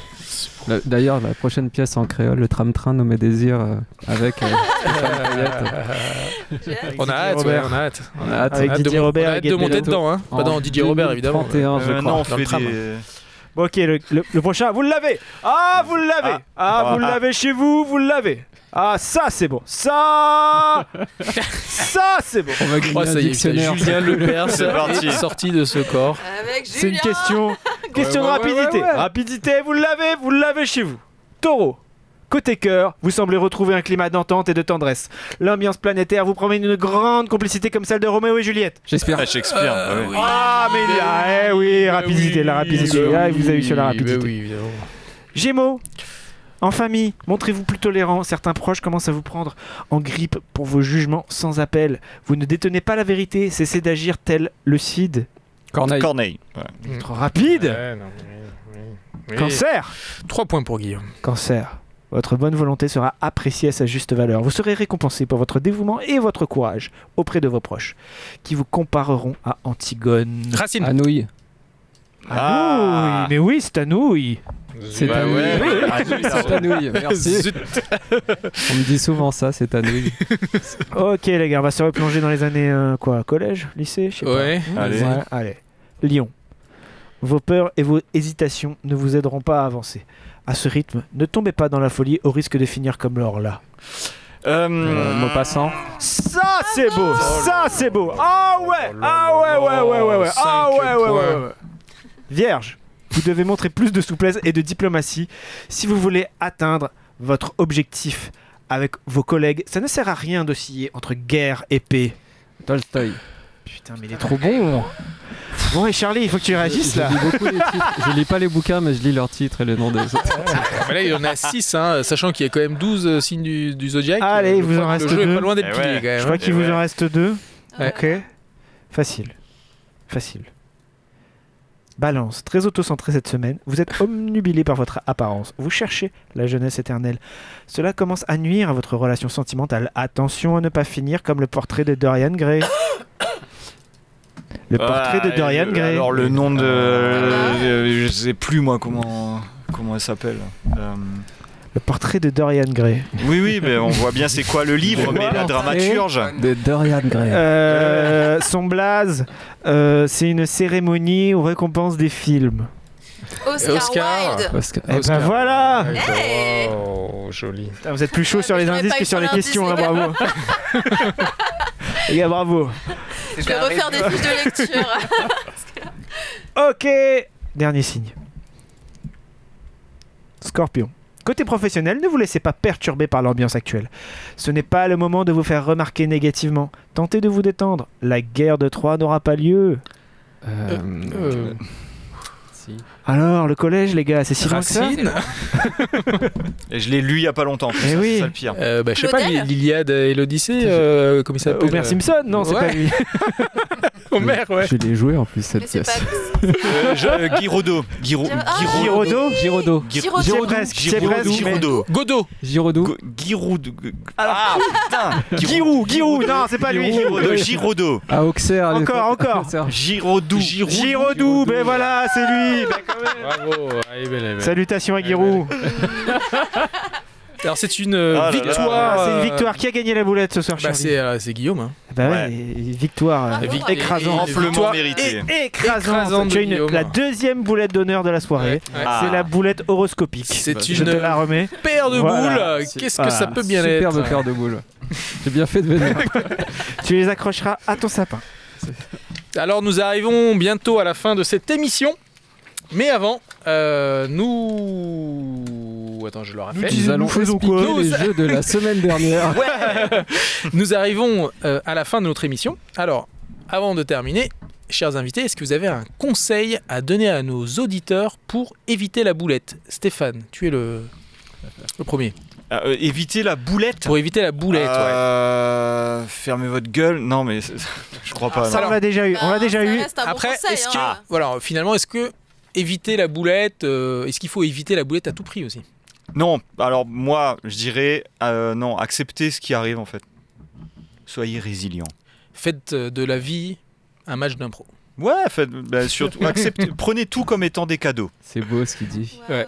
D'ailleurs, la prochaine pièce en créole, le tram-train nommé Désir, euh, avec euh. [laughs] On a hâte, ouais, Robert. on a hâte. On a hâte. Avec hâte Didier de- Robert on a hâte de monter dedans, hein. Pas dans Didier Robert, évidemment. 31, je Euh, crois. non, on fait tram. des. Bon, ok, le, le- le prochain, vous l'avez. Ah, vous l'avez. Ah, Ah. vous Ah. l'avez chez vous, vous l'avez. Ah, ça c'est bon. Ça, ça c'est bon. On va gagner Oh, un ça y est, dictionnaire. Julien Lepers [laughs] C'est parti. est sorti de ce corps. Avec C'est une Julien. question, [laughs] question ouais, de rapidité. ouais, ouais. Rapidité, vous l'avez, vous l'avez chez vous. Taureau. Côté cœur, vous semblez retrouver un climat d'entente et de tendresse. L'ambiance planétaire vous promet une grande complicité comme celle de Roméo et Juliette. J'espère. Ah, Shakespeare. bah oui. Ah, mais il y a- eh oui, rapidité, la rapidité. bah Ah, oui, vous avez eu sur la bah rapidité. oui, évidemment. Gémeaux. En famille, montrez-vous plus tolérant. Certains proches commencent à vous prendre en grippe pour vos jugements sans appel. Vous ne détenez pas la vérité, cessez d'agir tel le Cid. Corneille. Corneille. ouais. Trop rapide. Ouais, non, mais- oui, oui. Cancer. 3 points pour Guillaume. Cancer. Votre bonne volonté sera appréciée à sa juste valeur. Vous serez récompensé pour votre dévouement et votre courage auprès de vos proches, qui vous compareront à Antigone. Racine. Anouilh. Ah, oui, mais oui, c'est oui. C'est Bah ouais. Ah, Anouilh, merci. Zut. On me dit souvent ça, c'est Anouilh. Ok, les gars, on va se replonger dans les années euh, quoi, collège, lycée, je sais pas. Ouais. Allez. Ouais, allez. Lion. Vos peurs et vos hésitations ne vous aideront pas à avancer. À ce rythme, ne tombez pas dans la folie au risque de finir comme l'or là. Euh, Euh, Maupassant. Ça c'est beau, ça c'est beau. Ah ouais, ah ouais, ouais, ouais, ouais, ouais. Ah ouais, ouais, ouais, ouais. Vierge, vous devez montrer plus de souplesse et de diplomatie si vous voulez atteindre votre objectif avec vos collègues. Ça ne sert à rien d'osciller entre guerre et paix. Tolstoy. Putain, mais il est trop bon. Bon, et Charlie, il faut que tu réagisses Je là. lis beaucoup les titres. Je lis pas les bouquins, mais je lis leurs titres et les noms des autres. [laughs] Ah, là, il y en a 6, hein, sachant qu'il y a quand même 12 euh, signes du, du Zodiac. Allez, Euh, il vous en reste Le jeu est deux. pas loin d'être Eh plié ouais. quand même. Je crois hein. qu'il vous ouais. en reste deux. Ouais. Ok. Facile. Facile. Balance, très autocentré cette semaine, vous êtes omnubilé par votre apparence, vous cherchez la jeunesse éternelle. Cela commence à nuire à votre relation sentimentale. Attention à ne pas finir comme le portrait de Dorian Gray. Le portrait de Ah, Dorian euh, Gray. Alors le nom de, euh, je sais plus moi comment comment elle s'appelle. Euh, Le portrait de Dorian Gray. Oui oui, mais on voit bien c'est quoi le livre, mais la dramaturge. De Dorian Gray. Euh, [laughs] son blaze, euh, c'est une cérémonie aux récompenses des films. Oscar, Oscar. Wilde. Oscar. Eh ben voilà Oh, joli. Putain, Vous êtes plus chaud sur les indices que sur les questions, hein, bravo. les gars, [laughs] bravo. Je vais refaire des fiches de lecture. [laughs] Ok, dernier signe. Scorpion. Côté professionnel, ne vous laissez pas perturber par l'ambiance actuelle. Ce n'est pas le moment de vous faire remarquer négativement. Tentez de vous détendre. La guerre de Troie n'aura pas lieu. Euh, Euh, si. Alors, le collège, les gars, c'est si Racine. [laughs] Et je l'ai lu il y a pas longtemps. Eh c'est oui. ça le pire. Euh, bah, je sais pas, l'Iliade et l'Odyssée, euh, comment il Euh, s'appelle Homer Simpson Non, c'est Ouais. pas lui. [laughs] Homer, ouais. Je l'ai joué en plus cette pièce. Euh, je- euh, Guiraudot. Guiro- Ah, Guiro- Girodo Girodo. Girodo. C'est presque, c'est Giroudou, presque. mais- Giroudot. Godot. Girodo. Go- Giroudou. Ah putain Giroud, Giroud, non, c'est pas lui. Giroudot. Giroudot. À Auxerre. à Encore, l'époque. encore. [laughs] Auxerre. Giroudou. Giroudou, ben voilà, c'est lui. Ben, quand même. Bravo. Allez, belle, belle. Salutations à Giroud. [laughs] Alors, c'est une euh, Ah là là. victoire. Ah, c'est une euh, victoire. Qui a gagné la boulette ce soir, Bah, c'est euh, c'est Guillaume. hein. Bah ouais, victoire. Et- écrasante. et- Amplement victoire mérité. Et- écrasante. Écrasante Tu as de une- la deuxième boulette d'honneur de la soirée. Ouais. Ah. C'est la boulette horoscopique. C'est Je te une la remets. paire de Voilà. boules. Qu'est-ce que Voilà. ça peut bien Superbe être paire de boules. [laughs] J'ai bien fait de venir. [laughs] Tu les accrocheras à ton sapin. Alors nous arrivons bientôt à la fin de cette émission. Mais avant, euh, nous... Attends, je le rappelle. Nous allons faisons quoi les jeux de la semaine dernière. [laughs] Nous arrivons euh, à la fin de notre émission. Alors, avant de terminer, chers invités, est-ce que vous avez un conseil à donner à nos auditeurs pour éviter la boulette? Stéphane, tu es le, le premier. Ah, euh, éviter la boulette? Pour éviter la boulette, ouais. Euh, Fermez votre gueule. Non, mais [laughs] je crois pas. Ça, non. on l'a déjà eu. On l'a déjà ça eu. reste un bon Après, conseil, est-ce que... hein. Voilà, finalement, est-ce que éviter la boulette, euh, est-ce qu'il faut éviter la boulette à tout prix aussi? Non, alors moi, je dirais euh, non, acceptez ce qui arrive en fait. Soyez résilient. Faites euh, de la vie un match d'impro. Ouais, faites, bah, surtout, [laughs] acceptez, prenez tout comme étant des cadeaux. C'est beau ce qu'il dit. Ouais.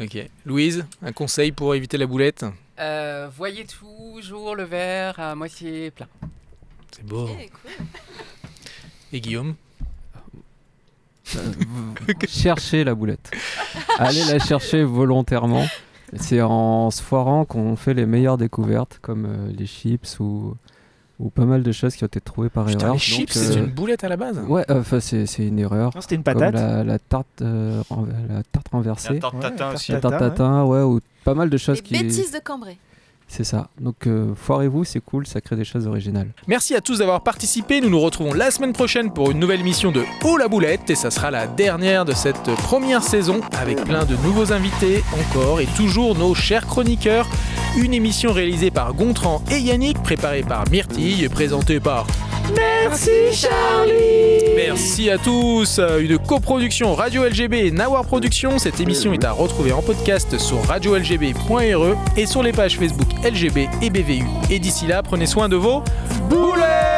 Ok. Louise, un conseil pour éviter la boulette? Euh, voyez toujours le verre à moitié plein. C'est beau. Cool. Et Guillaume? Cherchez la boulette. Allez la chercher volontairement. C'est en se foirant qu'on fait les meilleures découvertes, comme euh, les chips ou, ou pas mal de choses qui ont été trouvées par Putain, erreur. les chips, Donc, c'est euh, une boulette à la base? Ouais, enfin c'est c'est une erreur. Non, C'était une Comme patate. la, la tarte, euh, la tarte La renversée, tarte Ouais, tatin tarte aussi. la tatin, tarte tatin, ouais, ou pas mal de choses Les qui. bêtises de Cambrai. C'est ça. Donc euh, foirez-vous, c'est cool, ça crée des choses originales. Merci à tous d'avoir participé. Nous nous retrouvons la semaine prochaine pour une nouvelle émission de Oh la boulette. Et ça sera la dernière de cette première saison avec plein de nouveaux invités encore et toujours nos chers chroniqueurs. Une émission réalisée par Gontran et Yannick, préparée par Myrtille et présentée par Merci Charlie. Merci à tous. Une coproduction Radio LGB et Nawar Productions. Cette émission est à retrouver en podcast sur radiolgb.re et sur les pages Facebook LGB et BVU. Et d'ici là, prenez soin de vos boulets